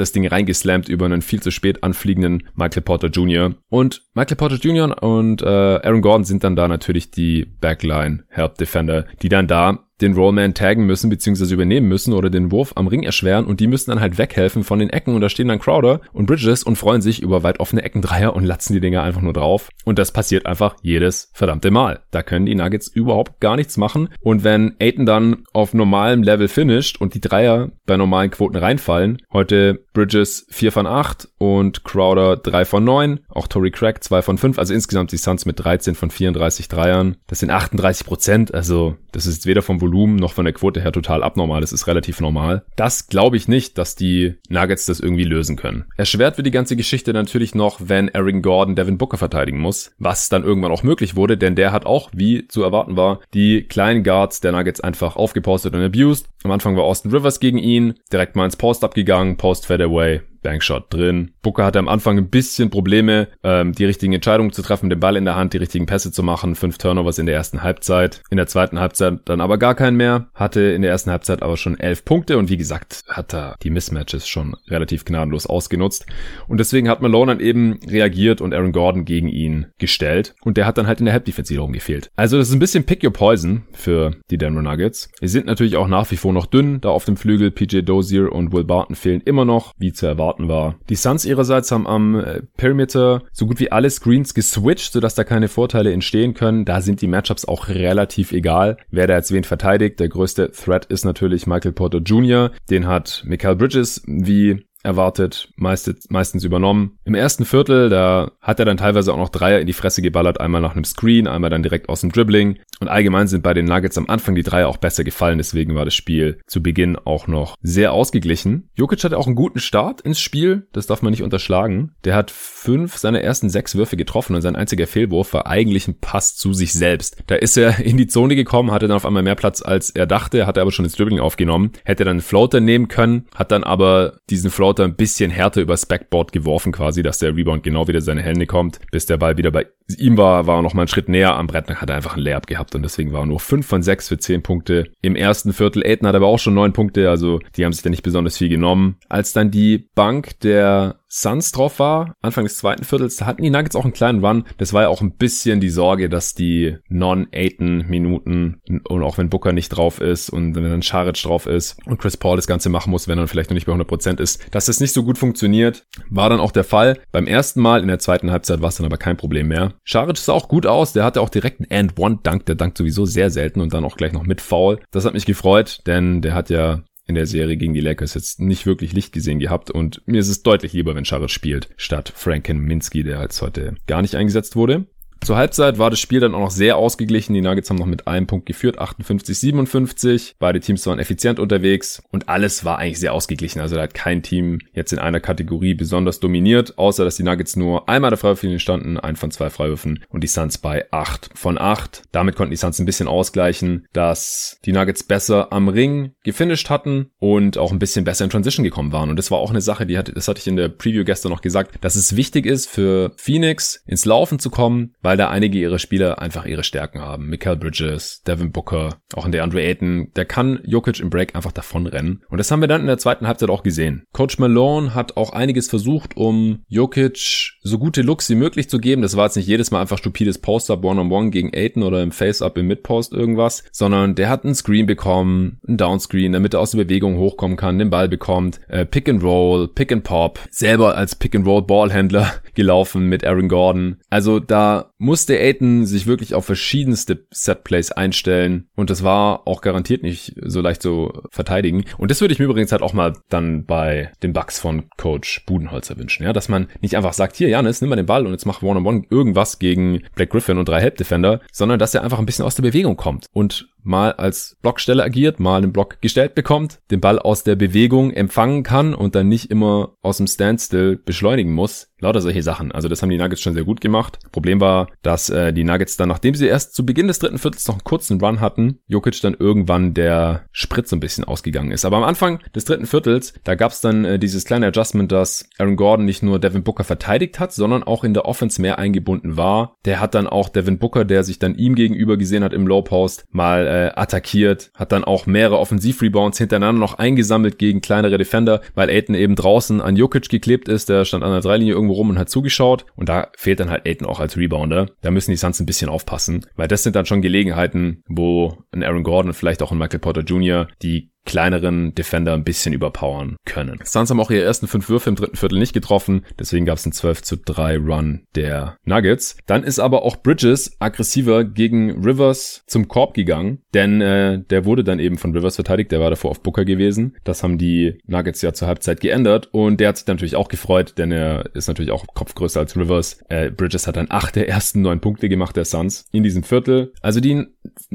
das Ding reingeslammt über einen viel zu spät anfliegenden Michael Porter Jr. Und Michael Porter Jr. und äh, Aaron Gordon sind dann da natürlich die Backline Help Defender, die dann da den Rollman taggen müssen, beziehungsweise übernehmen müssen oder den Wurf am Ring erschweren und die müssen dann halt weghelfen von den Ecken und da stehen dann Crowder und Bridges und freuen sich über weit offene Eckendreier und latzen die Dinger einfach nur drauf. Und das passiert einfach jedes verdammte Mal. Da können die Nuggets überhaupt gar nichts machen. Und wenn Aiton dann auf normalem Level finisht und die Dreier bei normalen Quoten reinfallen, heute Bridges 4 von 8 und Crowder 3 von 9, auch Tory Craig 2 von 5, also insgesamt die Suns mit 13 von 34 Dreiern. Das sind 38 Prozent, also das ist weder vom Volumen noch von der Quote her total abnormal, das ist relativ normal. Das glaube ich nicht, dass die Nuggets das irgendwie lösen können. Erschwert wird die ganze Geschichte natürlich noch, wenn Aaron Gordon Devin Booker verteidigen muss, was dann irgendwann auch möglich wurde, denn der hat auch, wie zu erwarten war, die kleinen Guards der Nuggets einfach aufgepostet und abused. Am Anfang war Austin Rivers gegen ihn, direkt mal ins Post abgegangen, Post Fadeaway, Bankshot drin. Booker hatte am Anfang ein bisschen Probleme, ähm, die richtigen Entscheidungen zu treffen, den Ball in der Hand, die richtigen Pässe zu machen. Fünf Turnovers in der ersten Halbzeit. In der zweiten Halbzeit dann aber gar keinen mehr. Hatte in der ersten Halbzeit aber schon elf Punkte und wie gesagt, hat er die Mismatches schon relativ gnadenlos ausgenutzt. Und deswegen hat Malone dann eben reagiert und Aaron Gordon gegen ihn gestellt. Und der hat dann halt in der Halbdefensive gefehlt. Also das ist ein bisschen Pick Your Poison für die Denver Nuggets. Die sind natürlich auch nach wie vor noch dünn, da auf dem Flügel PJ Dozier und Will Barton fehlen immer noch, wie zu erwarten erwarten war. Die Suns ihrerseits haben am äh, Perimeter so gut wie alle Screens geswitcht, sodass da keine Vorteile entstehen können. Da sind die Matchups auch relativ egal, wer da jetzt wen verteidigt. Der größte Threat ist natürlich Michael Porter Jr. Den hat Michael Bridges wie erwartet, meistens, meistens übernommen. Im ersten Viertel, da hat er dann teilweise auch noch Dreier in die Fresse geballert, einmal nach einem Screen, einmal dann direkt aus dem Dribbling. Und allgemein sind bei den Nuggets am Anfang die Dreier auch besser gefallen, deswegen war das Spiel zu Beginn auch noch sehr ausgeglichen. Jokic hatte auch einen guten Start ins Spiel, das darf man nicht unterschlagen. Der hat fünf seiner ersten sechs Würfe getroffen und sein einziger Fehlwurf war eigentlich ein Pass zu sich selbst. Da ist er in die Zone gekommen, hatte dann auf einmal mehr Platz als er dachte, hatte aber schon das Dribbling aufgenommen, hätte dann einen Floater nehmen können, hat dann aber diesen Floater ein bisschen härter übers Backboard geworfen quasi, dass der Rebound genau wieder in seine Hände kommt. Bis der Ball wieder bei ihm war, war er noch mal einen Schritt näher am Brett, dann hat er einfach ein Layup gehabt und deswegen war er nur 5 von 6 für 10 Punkte. Im ersten Viertel, Aiden hat aber auch schon 9 Punkte, also die haben sich da nicht besonders viel genommen. Als dann die Bank der Suns drauf war, Anfang des zweiten Viertels, da hatten die Nuggets auch einen kleinen Run. Das war ja auch ein bisschen die Sorge, dass die Non-Aiden-Minuten und auch wenn Booker nicht drauf ist und dann Scharic drauf ist und Chris Paul das Ganze machen muss, wenn er vielleicht noch nicht bei 100% ist, dass das nicht so gut funktioniert. War dann auch der Fall. Beim ersten Mal in der zweiten Halbzeit war es dann aber kein Problem mehr. Scharic sah auch gut aus. Der hatte auch direkt einen And-One-Dunk. Der dankt sowieso sehr selten und dann auch gleich noch mit Foul. Das hat mich gefreut, denn der hat ja in der Serie gegen die Lakers jetzt nicht wirklich Licht gesehen gehabt und mir ist es deutlich lieber, wenn Scharic spielt, statt Franken Minsky, der als heute gar nicht eingesetzt wurde. Zur Halbzeit war das Spiel dann auch noch sehr ausgeglichen. Die Nuggets haben noch mit einem Punkt geführt, 58, 57. Beide Teams waren effizient unterwegs und alles war eigentlich sehr ausgeglichen. Also da hat kein Team jetzt in einer Kategorie besonders dominiert, außer dass die Nuggets nur einmal der Freiwürfe standen, ein von zwei Freiwürfen und die Suns bei acht von acht. Damit konnten die Suns ein bisschen ausgleichen, dass die Nuggets besser am Ring gefinisht hatten und auch ein bisschen besser in Transition gekommen waren. Und das war auch eine Sache, die hatte, das hatte ich in der Preview gestern noch gesagt, dass es wichtig ist für Phoenix ins Laufen zu kommen, weil da einige ihrer Spieler einfach ihre Stärken haben. Michael Bridges, Devin Booker, auch in der Andre Ayton, der kann Jokic im Break einfach davonrennen. Und das haben wir dann in der zweiten Halbzeit auch gesehen. Coach Malone hat auch einiges versucht, um Jokic so gute Looks wie möglich zu geben. Das war jetzt nicht jedes Mal einfach stupides Post-Up One-on-One gegen Ayton oder im Face-Up im Mid-Post irgendwas, sondern der hat einen Screen bekommen, einen Downscreen, damit er aus der Bewegung hochkommen kann, den Ball bekommt, äh, Pick and Roll, Pick and Pop, selber als Pick and Roll Ballhändler gelaufen mit Aaron Gordon. Also da musste Aiton sich wirklich auf verschiedenste Setplays einstellen. Und das war auch garantiert nicht so leicht zu verteidigen. Und das würde ich mir übrigens halt auch mal dann bei den Bugs von Coach Budenholzer wünschen, ja, dass man nicht einfach sagt, hier Janis, nimm mal den Ball und jetzt mach One-on-One -on -one irgendwas gegen Black Griffin und drei Help Defender, sondern dass er einfach ein bisschen aus der Bewegung kommt. Und mal als Blockstelle agiert, mal einen Block gestellt bekommt, den Ball aus der Bewegung empfangen kann und dann nicht immer aus dem Standstill beschleunigen muss. Lauter solche Sachen. Also das haben die Nuggets schon sehr gut gemacht. Problem war, dass äh, die Nuggets dann, nachdem sie erst zu Beginn des dritten Viertels noch einen kurzen Run hatten, Jokic dann irgendwann der Sprit so ein bisschen ausgegangen ist. Aber am Anfang des dritten Viertels, da gab es dann äh, dieses kleine Adjustment, dass Aaron Gordon nicht nur Devin Booker verteidigt hat, sondern auch in der Offense mehr eingebunden war. Der hat dann auch Devin Booker, der sich dann ihm gegenüber gesehen hat im Low Post, mal äh, attackiert, hat dann auch mehrere Offensivrebounds hintereinander noch eingesammelt gegen kleinere Defender, weil Aiton eben draußen an Jokic geklebt ist, der stand an der Dreilinie irgendwo rum und hat zugeschaut und da fehlt dann halt Aiton auch als Rebounder. Da müssen die Suns ein bisschen aufpassen, weil das sind dann schon Gelegenheiten, wo ein Aaron Gordon vielleicht auch ein Michael Porter Jr. die kleineren Defender ein bisschen überpowern können. Suns haben auch ihre ersten fünf Würfe im dritten Viertel nicht getroffen, deswegen gab es einen 12 zu 3 Run der Nuggets. Dann ist aber auch Bridges aggressiver gegen Rivers zum Korb gegangen, denn äh, der wurde dann eben von Rivers verteidigt, der war davor auf Booker gewesen. Das haben die Nuggets ja zur Halbzeit geändert und der hat sich natürlich auch gefreut, denn er ist natürlich auch kopfgrößer als Rivers. Äh, Bridges hat dann acht der ersten neun Punkte gemacht der Suns in diesem Viertel. Also die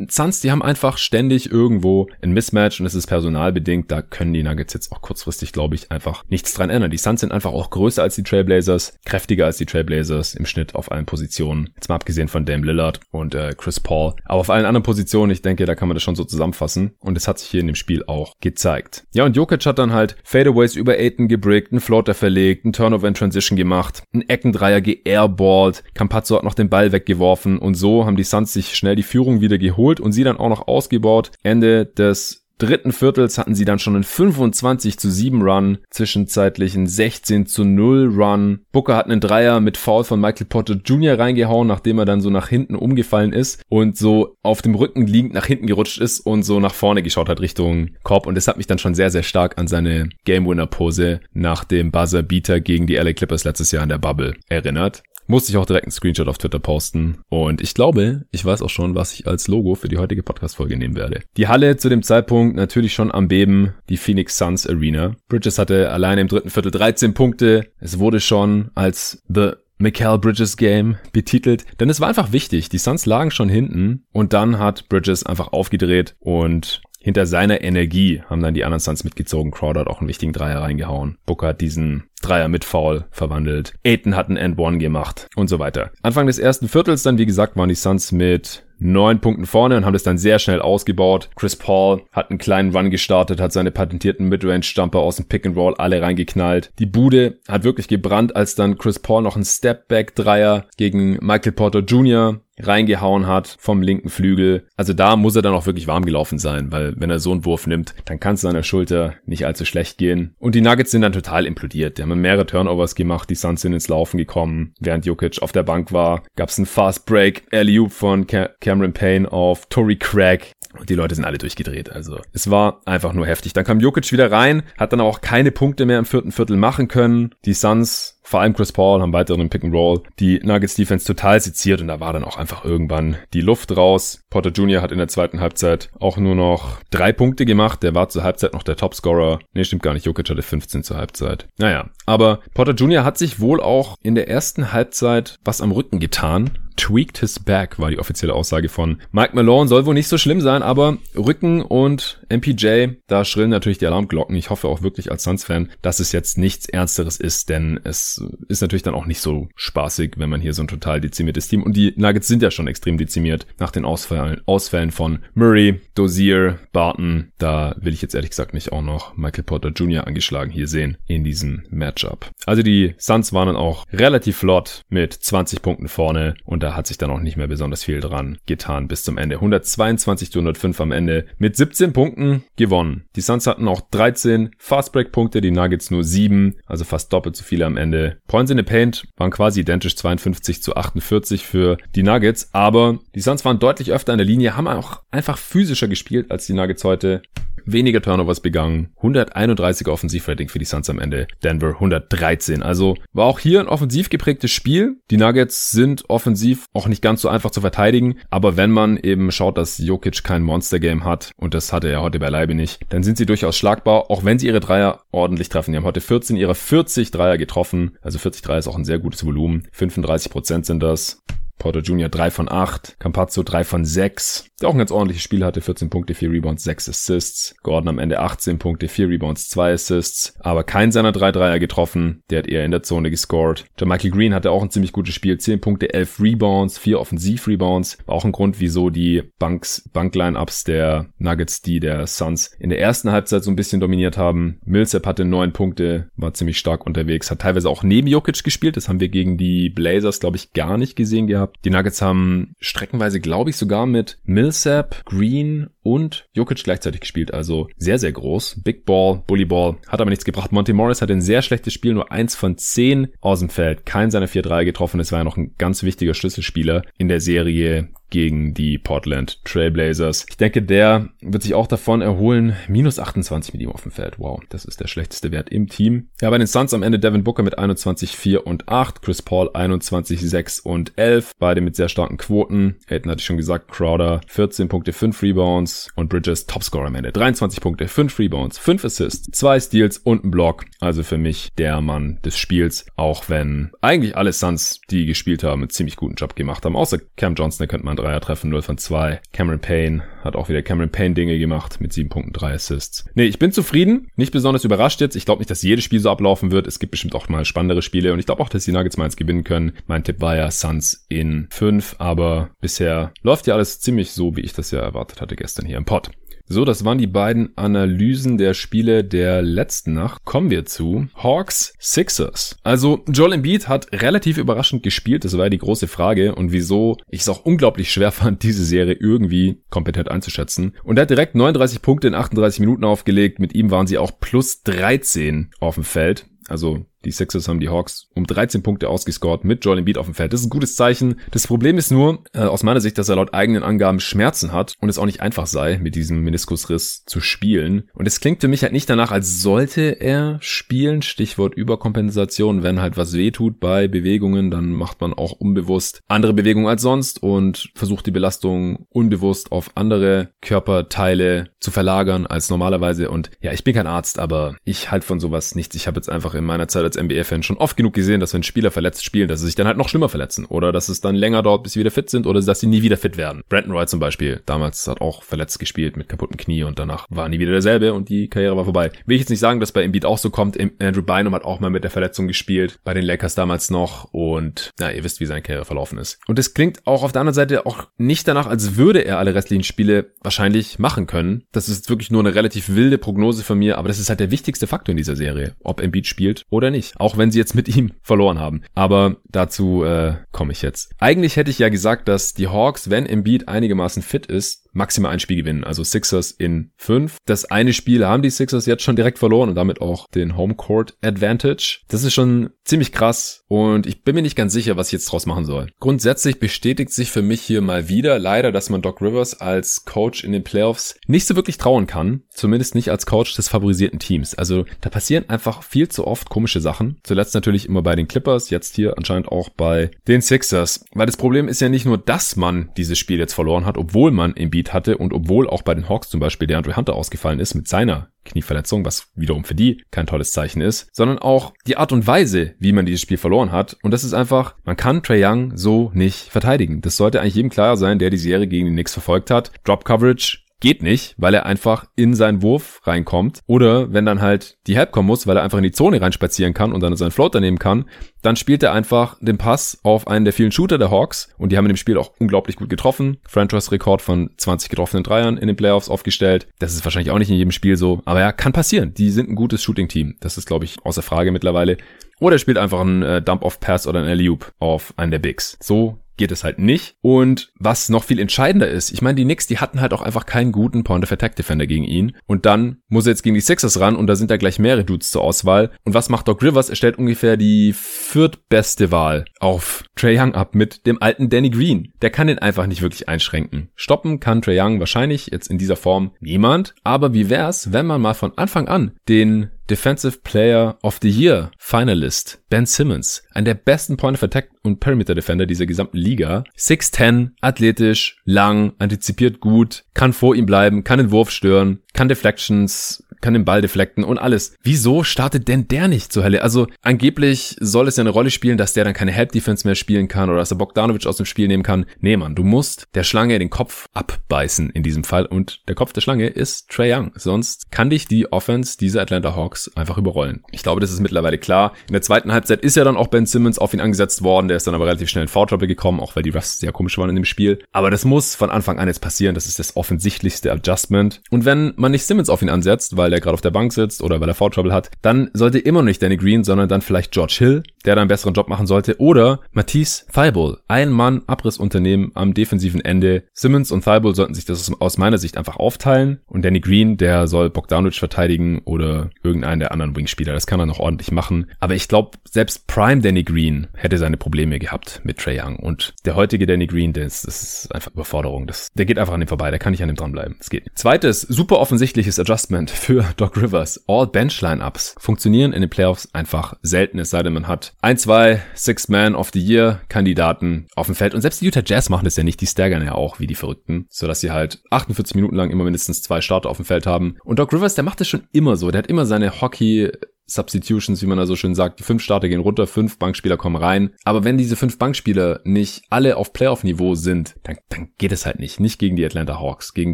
Suns, die haben einfach ständig irgendwo ein Mismatch und es ist personalbedingt, da können die Nuggets jetzt auch kurzfristig, glaube ich, einfach nichts dran ändern. Die Suns sind einfach auch größer als die Trailblazers, kräftiger als die Trailblazers im Schnitt auf allen Positionen. Jetzt mal abgesehen von Dame Lillard und äh, Chris Paul. Aber auf allen anderen Positionen, ich denke, da kann man das schon so zusammenfassen. Und es hat sich hier in dem Spiel auch gezeigt. Ja, und Jokic hat dann halt Fadeaways über Aiton gebrickt, einen Floater verlegt, einen Turnover in Transition gemacht, einen Eckendreier geairballt, Campazzo hat noch den Ball weggeworfen und so haben die Suns sich schnell die Führung wieder geholt und sie dann auch noch ausgebaut. Ende des dritten Viertels hatten sie dann schon einen 25 zu 7 Run, zwischenzeitlich einen 16 zu 0 Run. Booker hat einen Dreier mit Foul von Michael Porter Jr. reingehauen, nachdem er dann so nach hinten umgefallen ist und so auf dem Rücken liegend nach hinten gerutscht ist und so nach vorne geschaut hat Richtung Korb und das hat mich dann schon sehr, sehr stark an seine Game Winner Pose nach dem Buzzer Beater gegen die LA Clippers letztes Jahr in der Bubble erinnert musste ich auch direkt einen Screenshot auf Twitter posten. Und ich glaube, ich weiß auch schon, was ich als Logo für die heutige Podcast-Folge nehmen werde. Die Halle zu dem Zeitpunkt natürlich schon am Beben, die Phoenix Suns Arena. Bridges hatte alleine im dritten Viertel 13 Punkte. Es wurde schon als The Mikael Bridges Game betitelt, denn es war einfach wichtig. Die Suns lagen schon hinten und dann hat Bridges einfach aufgedreht und hinter seiner Energie haben dann die anderen Suns mitgezogen. Crowder hat auch einen wichtigen Dreier reingehauen. Booker hat diesen Dreier mit Foul verwandelt. Aiton hat einen End One gemacht und so weiter. Anfang des ersten Viertels dann, wie gesagt, waren die Suns mit neun Punkten vorne und haben das dann sehr schnell ausgebaut. Chris Paul hat einen kleinen Run gestartet, hat seine patentierten Midrange-Stumper aus dem Pick and Roll alle reingeknallt. Die Bude hat wirklich gebrannt, als dann Chris Paul noch einen Stepback-Dreier gegen Michael Porter Jr reingehauen hat vom linken Flügel. Also da muss er dann auch wirklich warm gelaufen sein, weil wenn er so einen Wurf nimmt, dann kann es seiner Schulter nicht allzu schlecht gehen. Und die Nuggets sind dann total implodiert. Die haben mehrere Turnovers gemacht, die Suns sind ins Laufen gekommen. Während Jokic auf der Bank war, gab es einen Fast Break, alley von Cameron Payne auf Tory Craig. Und die Leute sind alle durchgedreht. Also es war einfach nur heftig. Dann kam Jokic wieder rein, hat dann auch keine Punkte mehr im vierten Viertel machen können. Die Suns vor allem Chris Paul haben weiter im Pick and Roll die Nuggets Defense total seziert und da war dann auch einfach irgendwann die Luft raus. Porter Jr. hat in der zweiten Halbzeit auch nur noch drei Punkte gemacht. Der war zur Halbzeit noch der Topscorer. Nee, stimmt gar nicht. Jokic hatte 15 zur Halbzeit. Naja, aber Porter Jr. hat sich wohl auch in der ersten Halbzeit was am Rücken getan tweaked his back, war die offizielle Aussage von Mike Malone. Soll wohl nicht so schlimm sein, aber Rücken und MPJ, da schrillen natürlich die Alarmglocken. Ich hoffe auch wirklich als Suns-Fan, dass es jetzt nichts Ernsteres ist, denn es ist natürlich dann auch nicht so spaßig, wenn man hier so ein total dezimiertes Team und die Nuggets sind ja schon extrem dezimiert nach den Ausfällen, Ausfällen von Murray, Dozier, Barton. Da will ich jetzt ehrlich gesagt nicht auch noch Michael Porter Jr. angeschlagen hier sehen in diesem Matchup. Also die Suns waren dann auch relativ flott mit 20 Punkten vorne und da hat sich dann auch nicht mehr besonders viel dran getan bis zum Ende. 122 zu 105 am Ende mit 17 Punkten gewonnen. Die Suns hatten auch 13 Fastbreak-Punkte, die Nuggets nur 7, also fast doppelt so viele am Ende. Points in the Paint waren quasi identisch 52 zu 48 für die Nuggets, aber die Suns waren deutlich öfter an der Linie, haben auch einfach physischer gespielt als die Nuggets heute weniger Turnovers begangen, 131 Offensivrating für die Suns am Ende, Denver 113. Also war auch hier ein offensiv geprägtes Spiel. Die Nuggets sind offensiv auch nicht ganz so einfach zu verteidigen, aber wenn man eben schaut, dass Jokic kein Monster-Game hat, und das hatte er heute beileibe nicht, dann sind sie durchaus schlagbar, auch wenn sie ihre Dreier ordentlich treffen. Die haben heute 14 ihrer 40 Dreier getroffen, also 40 Dreier ist auch ein sehr gutes Volumen, 35 Prozent sind das. Porter Jr. 3 von 8, Campazzo 3 von 6, der auch ein ganz ordentliches Spiel hatte, 14 Punkte, 4 Rebounds, 6 Assists. Gordon am Ende 18 Punkte, 4 Rebounds, 2 Assists, aber kein seiner 3 Dreier getroffen, der hat eher in der Zone gescored. Michael Green hatte auch ein ziemlich gutes Spiel, 10 Punkte, 11 Rebounds, 4 Offensiv-Rebounds, war auch ein Grund, wieso die Banks, Bankline-Ups der Nuggets, die der Suns in der ersten Halbzeit so ein bisschen dominiert haben. Millsap hatte 9 Punkte, war ziemlich stark unterwegs, hat teilweise auch neben Jokic gespielt, das haben wir gegen die Blazers, glaube ich, gar nicht gesehen gehabt. Die Nuggets haben streckenweise, glaube ich, sogar mit Millsap Green und Jokic gleichzeitig gespielt, also sehr, sehr groß. Big Ball, Bully Ball, hat aber nichts gebracht. Monty Morris hat ein sehr schlechtes Spiel, nur eins von zehn aus dem Feld, kein seiner vier Dreier getroffen. Das war ja noch ein ganz wichtiger Schlüsselspieler in der Serie gegen die Portland Trailblazers. Ich denke, der wird sich auch davon erholen. Minus 28 mit ihm auf dem Feld. Wow, das ist der schlechteste Wert im Team. Ja, bei den Suns am Ende Devin Booker mit 21, 4 und 8. Chris Paul 21, 6 und 11. Beide mit sehr starken Quoten. Aiden hatte ich schon gesagt, Crowder 14 Punkte, 5 Rebounds und Bridges Topscorer am Ende. 23 Punkte, 5 Rebounds, 5 Assists, 2 Steals und ein Block. Also für mich der Mann des Spiels. Auch wenn eigentlich alle Suns, die gespielt haben, einen ziemlich guten Job gemacht haben. Außer Cam Johnson, der könnte man Dreier treffen, 0 von 2. Cameron Payne hat auch wieder Cameron Payne Dinge gemacht mit 7 Punkten, 3 Assists. Nee, ich bin zufrieden, nicht besonders überrascht jetzt. Ich glaube nicht, dass jedes Spiel so ablaufen wird. Es gibt bestimmt auch mal spannendere Spiele und ich glaube auch, dass die Nuggets mal eins gewinnen können. Mein Tipp war ja Suns in 5, aber bisher läuft ja alles ziemlich so, wie ich das ja erwartet hatte gestern hier im Pod. So, das waren die beiden Analysen der Spiele der letzten Nacht. Kommen wir zu Hawks Sixers. Also Joel Embiid hat relativ überraschend gespielt, das war ja die große Frage und wieso ich es auch unglaublich schwer fand, diese Serie irgendwie kompetent einzuschätzen. Und er hat direkt 39 Punkte in 38 Minuten aufgelegt, mit ihm waren sie auch plus 13 auf dem Feld. Also die Sixers haben die Hawks um 13 Punkte ausgescored mit Joel Embiid auf dem Feld. Das ist ein gutes Zeichen. Das Problem ist nur, äh, aus meiner Sicht, dass er laut eigenen Angaben Schmerzen hat und es auch nicht einfach sei, mit diesem Meniskusriss zu spielen. Und es klingt für mich halt nicht danach, als sollte er spielen. Stichwort Überkompensation. Wenn halt was wehtut bei Bewegungen, dann macht man auch unbewusst andere Bewegungen als sonst und versucht die Belastung unbewusst auf andere Körperteile zu verlagern als normalerweise. Und ja, ich bin kein Arzt, aber ich halte von sowas nichts. Ich habe jetzt einfach in meiner Zeit als als NBA-Fan schon oft genug gesehen, dass wenn Spieler verletzt spielen, dass sie sich dann halt noch schlimmer verletzen oder dass es dann länger dauert, bis sie wieder fit sind oder dass sie nie wieder fit werden. Brandon Roy zum Beispiel, damals hat auch verletzt gespielt mit kaputten Knie und danach war nie wieder derselbe und die Karriere war vorbei. Will ich jetzt nicht sagen, dass bei Embiid auch so kommt. Andrew Bynum hat auch mal mit der Verletzung gespielt, bei den Lakers damals noch und na, ihr wisst, wie seine Karriere verlaufen ist. Und es klingt auch auf der anderen Seite auch nicht danach, als würde er alle restlichen Spiele wahrscheinlich machen können. Das ist wirklich nur eine relativ wilde Prognose von mir, aber das ist halt der wichtigste Faktor in dieser Serie, ob Embiid spielt oder nicht nicht. Auch wenn sie jetzt mit ihm verloren haben. Aber dazu äh, komme ich jetzt. Eigentlich hätte ich ja gesagt, dass die Hawks, wenn Embiid einigermaßen fit ist, maximal ein Spiel gewinnen. Also Sixers in fünf. Das eine Spiel haben die Sixers jetzt schon direkt verloren und damit auch den Homecourt Advantage. Das ist schon ziemlich krass und ich bin mir nicht ganz sicher, was ich jetzt draus machen soll. Grundsätzlich bestätigt sich für mich hier mal wieder leider, dass man Doc Rivers als Coach in den Playoffs nicht so wirklich trauen kann. Zumindest nicht als Coach des favorisierten Teams. Also da passieren einfach viel zu oft komische Sachen. Zuletzt natürlich immer bei den Clippers, jetzt hier anscheinend auch bei den Sixers. Weil das Problem ist ja nicht nur, dass man dieses Spiel jetzt verloren hat, obwohl man im Beat hatte und obwohl auch bei den Hawks zum Beispiel der Andre Hunter ausgefallen ist mit seiner Knieverletzung, was wiederum für die kein tolles Zeichen ist, sondern auch die Art und Weise, wie man dieses Spiel verloren hat. Und das ist einfach, man kann Trey Young so nicht verteidigen. Das sollte eigentlich jedem klar sein, der die Serie gegen die Knicks verfolgt hat. Drop Coverage geht nicht, weil er einfach in seinen Wurf reinkommt. Oder wenn dann halt die Help kommen muss, weil er einfach in die Zone reinspazieren kann und dann seinen Floater nehmen kann, dann spielt er einfach den Pass auf einen der vielen Shooter der Hawks und die haben in dem Spiel auch unglaublich gut getroffen. Franchise-Rekord von 20 getroffenen Dreiern in den Playoffs aufgestellt. Das ist wahrscheinlich auch nicht in jedem Spiel so, aber ja, kann passieren. Die sind ein gutes Shooting-Team. Das ist, glaube ich, außer Frage mittlerweile. Oder er spielt einfach einen äh, Dump-Off-Pass oder einen Alley-Oop auf einen der Bigs. So geht es halt nicht. Und was noch viel entscheidender ist, ich meine, die Knicks, die hatten halt auch einfach keinen guten Point of Attack Defender gegen ihn. Und dann muss er jetzt gegen die Sixers ran und da sind da gleich mehrere Dudes zur Auswahl. Und was macht Doc Rivers? Er stellt ungefähr die viertbeste Wahl auf Trey Young ab mit dem alten Danny Green. Der kann den einfach nicht wirklich einschränken. Stoppen kann Trey Young wahrscheinlich jetzt in dieser Form niemand. Aber wie wär's, wenn man mal von Anfang an den Defensive Player of the Year Finalist Ben Simmons, einer der besten Point of Attack und Perimeter Defender dieser gesamten Liga. 6'10, athletisch, lang, antizipiert gut, kann vor ihm bleiben, kann den Wurf stören, kann Deflections kann den Ball deflekten und alles. Wieso startet denn der nicht zur Hölle? Also angeblich soll es ja eine Rolle spielen, dass der dann keine Help Defense mehr spielen kann oder dass er Bogdanovic aus dem Spiel nehmen kann. Nee, Mann, du musst der Schlange den Kopf abbeißen in diesem Fall und der Kopf der Schlange ist Trey Young. Sonst kann dich die Offense dieser Atlanta Hawks einfach überrollen. Ich glaube, das ist mittlerweile klar. In der zweiten Halbzeit ist ja dann auch Ben Simmons auf ihn angesetzt worden. Der ist dann aber relativ schnell in Foul Trouble gekommen, auch weil die Refs sehr komisch waren in dem Spiel. Aber das muss von Anfang an jetzt passieren. Das ist das offensichtlichste Adjustment. Und wenn man nicht Simmons auf ihn ansetzt, weil er gerade auf der Bank sitzt oder weil er Foul Trouble hat, dann sollte immer nicht Danny Green, sondern dann vielleicht George Hill, der da einen besseren Job machen sollte, oder Matisse Thibault, ein Mann Abrissunternehmen am defensiven Ende. Simmons und Thibault sollten sich das aus meiner Sicht einfach aufteilen und Danny Green, der soll Bogdanovic verteidigen oder irgendeinen der anderen Wingspieler. Das kann er noch ordentlich machen. Aber ich glaube, selbst Prime Danny Green hätte seine Probleme gehabt mit Trey Young und der heutige Danny Green, das, das ist einfach Überforderung. Das, der geht einfach an dem vorbei. Der kann nicht an dem dranbleiben. Es geht. Zweites, super offensichtliches Adjustment für Doc Rivers. All Bench Lineups funktionieren in den Playoffs einfach selten, es sei denn, man hat ein, zwei Six Man of the Year Kandidaten auf dem Feld. Und selbst die Utah Jazz machen das ja nicht. Die staggern ja auch wie die Verrückten, sodass sie halt 48 Minuten lang immer mindestens zwei Starter auf dem Feld haben. Und Doc Rivers, der macht das schon immer so. Der hat immer seine Hockey Substitutions, wie man da so schön sagt. Die fünf Starter gehen runter, fünf Bankspieler kommen rein. Aber wenn diese fünf Bankspieler nicht alle auf Playoff-Niveau sind, dann, dann geht es halt nicht. Nicht gegen die Atlanta Hawks. Gegen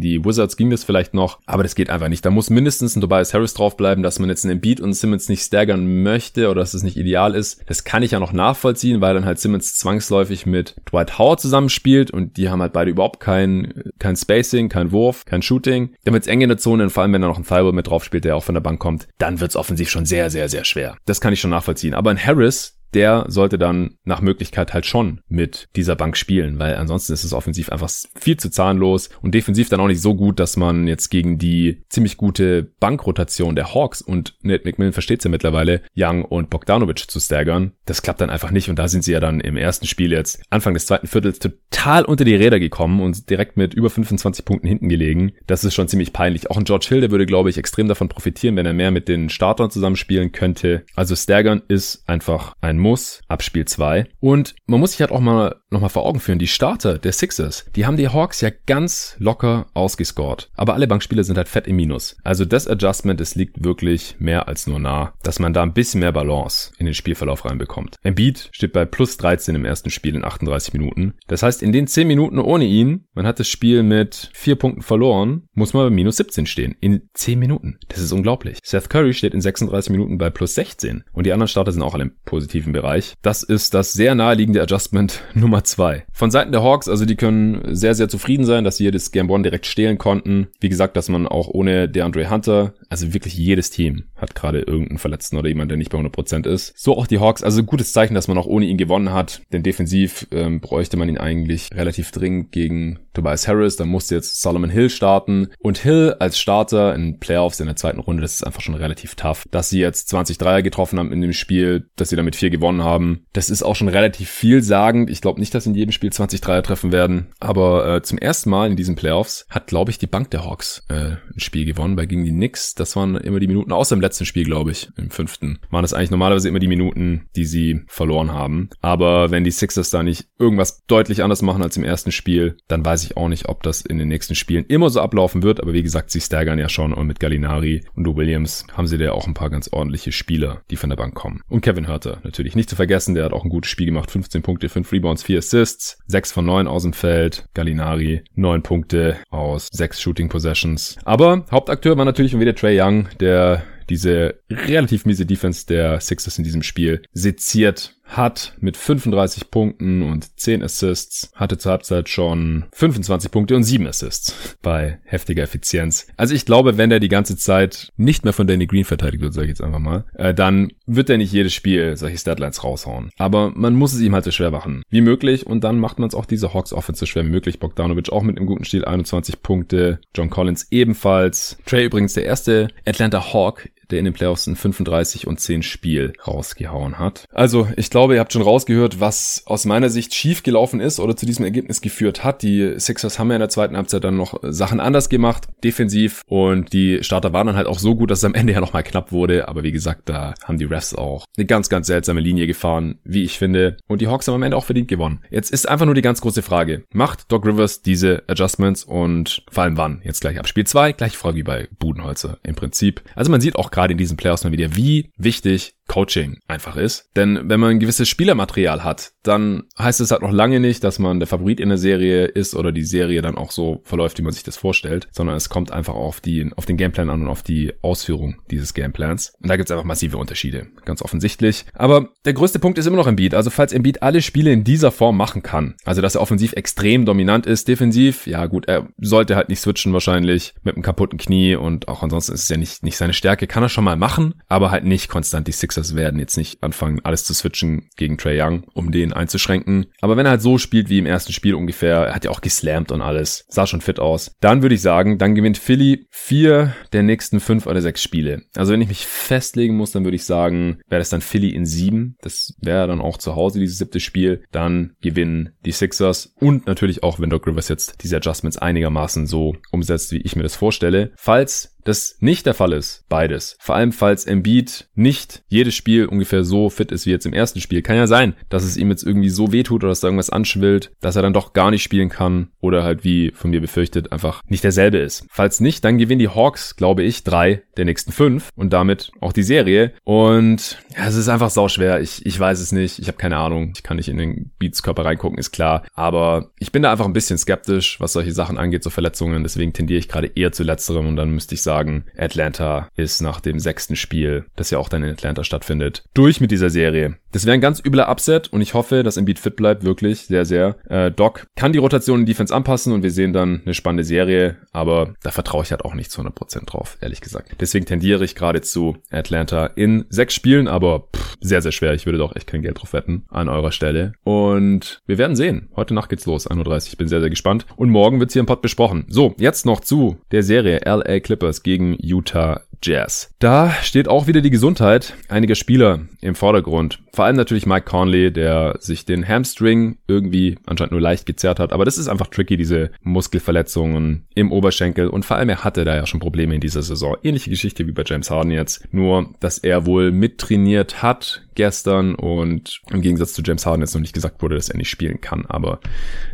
die Wizards ging das vielleicht noch, aber das geht einfach nicht. Da muss mindestens ein Tobias Harris draufbleiben, dass man jetzt einen Embiid und Simmons nicht staggern möchte oder dass es nicht ideal ist. Das kann ich ja noch nachvollziehen, weil dann halt Simmons zwangsläufig mit Dwight Howard zusammenspielt und die haben halt beide überhaupt kein, kein Spacing, kein Wurf, kein Shooting. Dann wird's eng in der Zone und vor allem, wenn da noch ein Thibault mit drauf spielt, der auch von der Bank kommt, dann wird's offensiv schon sehr sehr, sehr, schwer. Das kann ich schon nachvollziehen. Aber ein Harris, der sollte dann nach Möglichkeit halt schon mit dieser Bank spielen, weil ansonsten ist es offensiv einfach viel zu zahnlos und defensiv dann auch nicht so gut, dass man jetzt gegen die ziemlich gute Bankrotation der Hawks und Nate McMillan versteht ja mittlerweile, Young und Bogdanovic zu staggern. Das klappt dann einfach nicht und da sind sie ja dann im ersten Spiel jetzt Anfang des zweiten Viertels total unter die Räder gekommen und direkt mit über 25 Punkten hinten gelegen. Das ist schon ziemlich peinlich. Auch ein George Hill, der würde glaube ich extrem davon profitieren, wenn er mehr mit den Startern zusammenspielen könnte. Also staggern ist einfach ein muss ab Spiel 2. Und man muss sich halt auch mal nochmal vor Augen führen, die Starter der Sixers, die haben die Hawks ja ganz locker ausgescored. Aber alle Bankspieler sind halt fett im Minus. Also das Adjustment, es liegt wirklich mehr als nur nah, dass man da ein bisschen mehr Balance in den Spielverlauf reinbekommt. Embiid steht bei plus 13 im ersten Spiel in 38 Minuten. Das heißt, in den 10 Minuten ohne ihn, man hat das Spiel mit 4 Punkten verloren, muss man bei minus 17 stehen. In 10 Minuten. Das ist unglaublich. Seth Curry steht in 36 Minuten bei plus 16. Und die anderen Starter sind auch alle im positiven Bereich. Das ist das sehr naheliegende Adjustment Nummer zwei. Von Seiten der Hawks, also die können sehr, sehr zufrieden sein, dass sie hier das Game One direkt stehlen konnten. Wie gesagt, dass man auch ohne DeAndre Hunter, also wirklich jedes Team hat gerade irgendeinen Verletzten oder jemand, der nicht bei 100% ist. So auch die Hawks, also gutes Zeichen, dass man auch ohne ihn gewonnen hat, denn defensiv ähm, bräuchte man ihn eigentlich relativ dringend gegen Tobias Harris, dann musste jetzt Solomon Hill starten und Hill als Starter in Playoffs in der zweiten Runde, das ist einfach schon relativ tough. Dass sie jetzt 20 Dreier getroffen haben in dem Spiel, dass sie damit vier gewonnen haben, das ist auch schon relativ vielsagend. Ich glaube nicht, dass in jedem Spiel 20 Dreier treffen werden, aber äh, zum ersten Mal in diesen Playoffs hat, glaube ich, die Bank der Hawks äh, ein Spiel gewonnen, weil gegen die Knicks, das waren immer die Minuten, außer im letzten Spiel, glaube ich, im fünften, waren das eigentlich normalerweise immer die Minuten, die sie verloren haben. Aber wenn die Sixers da nicht irgendwas deutlich anders machen als im ersten Spiel, dann weiß weiß ich auch nicht, ob das in den nächsten Spielen immer so ablaufen wird, aber wie gesagt, sie staggern ja schon und mit Gallinari und Lou Williams haben sie da auch ein paar ganz ordentliche Spieler, die von der Bank kommen. Und Kevin Hörter natürlich nicht zu vergessen, der hat auch ein gutes Spiel gemacht, 15 Punkte, 5 Rebounds, 4 Assists, 6 von 9 aus dem Feld, Gallinari 9 Punkte aus 6 Shooting Possessions. Aber Hauptakteur war natürlich wieder Trey Young, der diese relativ miese Defense der Sixers in diesem Spiel seziert hat mit 35 Punkten und 10 Assists, hatte zur Halbzeit schon 25 Punkte und 7 Assists bei heftiger Effizienz. Also ich glaube, wenn er die ganze Zeit nicht mehr von Danny Green verteidigt wird, sage ich jetzt einfach mal, äh, dann wird er nicht jedes Spiel solche Statlines raushauen. Aber man muss es ihm halt so schwer machen wie möglich und dann macht man es auch diese Hawks Offense so schwer wie möglich. Bogdanovic auch mit einem guten Stil 21 Punkte, John Collins ebenfalls. Trey übrigens der erste Atlanta Hawk der in den Playoffs ein 35 und 10 Spiel rausgehauen hat. Also, ich glaube, ihr habt schon rausgehört, was aus meiner Sicht schief gelaufen ist oder zu diesem Ergebnis geführt hat. Die Sixers haben ja in der zweiten Halbzeit dann noch Sachen anders gemacht, defensiv. Und die Starter waren dann halt auch so gut, dass es am Ende ja nochmal knapp wurde. Aber wie gesagt, da haben die Refs auch eine ganz, ganz seltsame Linie gefahren, wie ich finde. Und die Hawks haben am Ende auch verdient gewonnen. Jetzt ist einfach nur die ganz große Frage. Macht Doc Rivers diese Adjustments und vor allem wann? Jetzt gleich ab Spiel 2, gleiche Frage wie bei Budenholzer im Prinzip. Also man sieht auch gerade in diesen Playoffs mal wieder, wie wichtig Coaching einfach ist. Denn wenn man ein gewisses Spielermaterial hat, dann heißt es halt noch lange nicht, dass man der Favorit in der Serie ist oder die Serie dann auch so verläuft, wie man sich das vorstellt, sondern es kommt einfach auf die, auf den Gameplan an und auf die Ausführung dieses Gameplans. Und da gibt's einfach massive Unterschiede, ganz offensichtlich. Aber der größte Punkt ist immer noch Embiid. Also falls Embiid alle Spiele in dieser Form machen kann, also dass er offensiv extrem dominant ist, defensiv, ja gut, er sollte halt nicht switchen wahrscheinlich mit einem kaputten Knie und auch ansonsten ist es ja nicht, nicht seine Stärke, kann er schon mal machen, aber halt nicht konstant. Die Sixers werden jetzt nicht anfangen, alles zu switchen gegen Trey Young, um den einzuschränken. Aber wenn er halt so spielt wie im ersten Spiel ungefähr, er hat ja auch geslammt und alles, sah schon fit aus, dann würde ich sagen, dann gewinnt Philly vier der nächsten fünf oder sechs Spiele. Also wenn ich mich festlegen muss, dann würde ich sagen, wäre das dann Philly in sieben. Das wäre dann auch zu Hause dieses siebte Spiel. Dann gewinnen die Sixers und natürlich auch, wenn Doc Rivers jetzt diese Adjustments einigermaßen so umsetzt, wie ich mir das vorstelle. Falls das nicht der Fall ist, beides. Vor allem, falls Embiid nicht jedes Spiel ungefähr so fit ist wie jetzt im ersten Spiel. Kann ja sein, dass es ihm jetzt irgendwie so wehtut oder dass da irgendwas anschwillt, dass er dann doch gar nicht spielen kann oder halt wie von mir befürchtet einfach nicht derselbe ist. Falls nicht, dann gewinnen die Hawks, glaube ich, drei der nächsten fünf und damit auch die Serie. Und ja, es ist einfach sauschwer. Ich, ich weiß es nicht. Ich habe keine Ahnung. Ich kann nicht in den Beats Körper reingucken, ist klar. Aber ich bin da einfach ein bisschen skeptisch, was solche Sachen angeht, so Verletzungen. Deswegen tendiere ich gerade eher zu letzterem und dann müsste ich sagen, sagen, Atlanta ist nach dem sechsten Spiel, das ja auch dann in Atlanta stattfindet, durch mit dieser Serie. Das wäre ein ganz übler Upset und ich hoffe, dass Embiid fit bleibt, wirklich, sehr, sehr. Äh, Doc kann die Rotation in Defense anpassen und wir sehen dann eine spannende Serie, aber da vertraue ich halt auch nicht zu 100% drauf, ehrlich gesagt. Deswegen tendiere ich gerade zu Atlanta in sechs Spielen, aber pff, sehr, sehr schwer. Ich würde doch echt kein Geld drauf wetten an eurer Stelle. Und wir werden sehen. Heute Nacht geht's los, 1.30 Uhr. Ich bin sehr, sehr gespannt. Und morgen wird's hier im Pod besprochen. So, jetzt noch zu der Serie LA Clippers gegen Utah Jazz. Da steht auch wieder die Gesundheit einiger Spieler im Vordergrund. Vor allem natürlich Mike Conley, der sich den Hamstring irgendwie anscheinend nur leicht gezerrt hat. Aber das ist einfach tricky, diese Muskelverletzungen im Oberschenkel. Und vor allem er hatte da ja schon Probleme in dieser Saison. Ähnliche Geschichte wie bei James Harden jetzt. Nur, dass er wohl mittrainiert hat gestern und im Gegensatz zu James Harden jetzt noch nicht gesagt wurde, dass er nicht spielen kann. Aber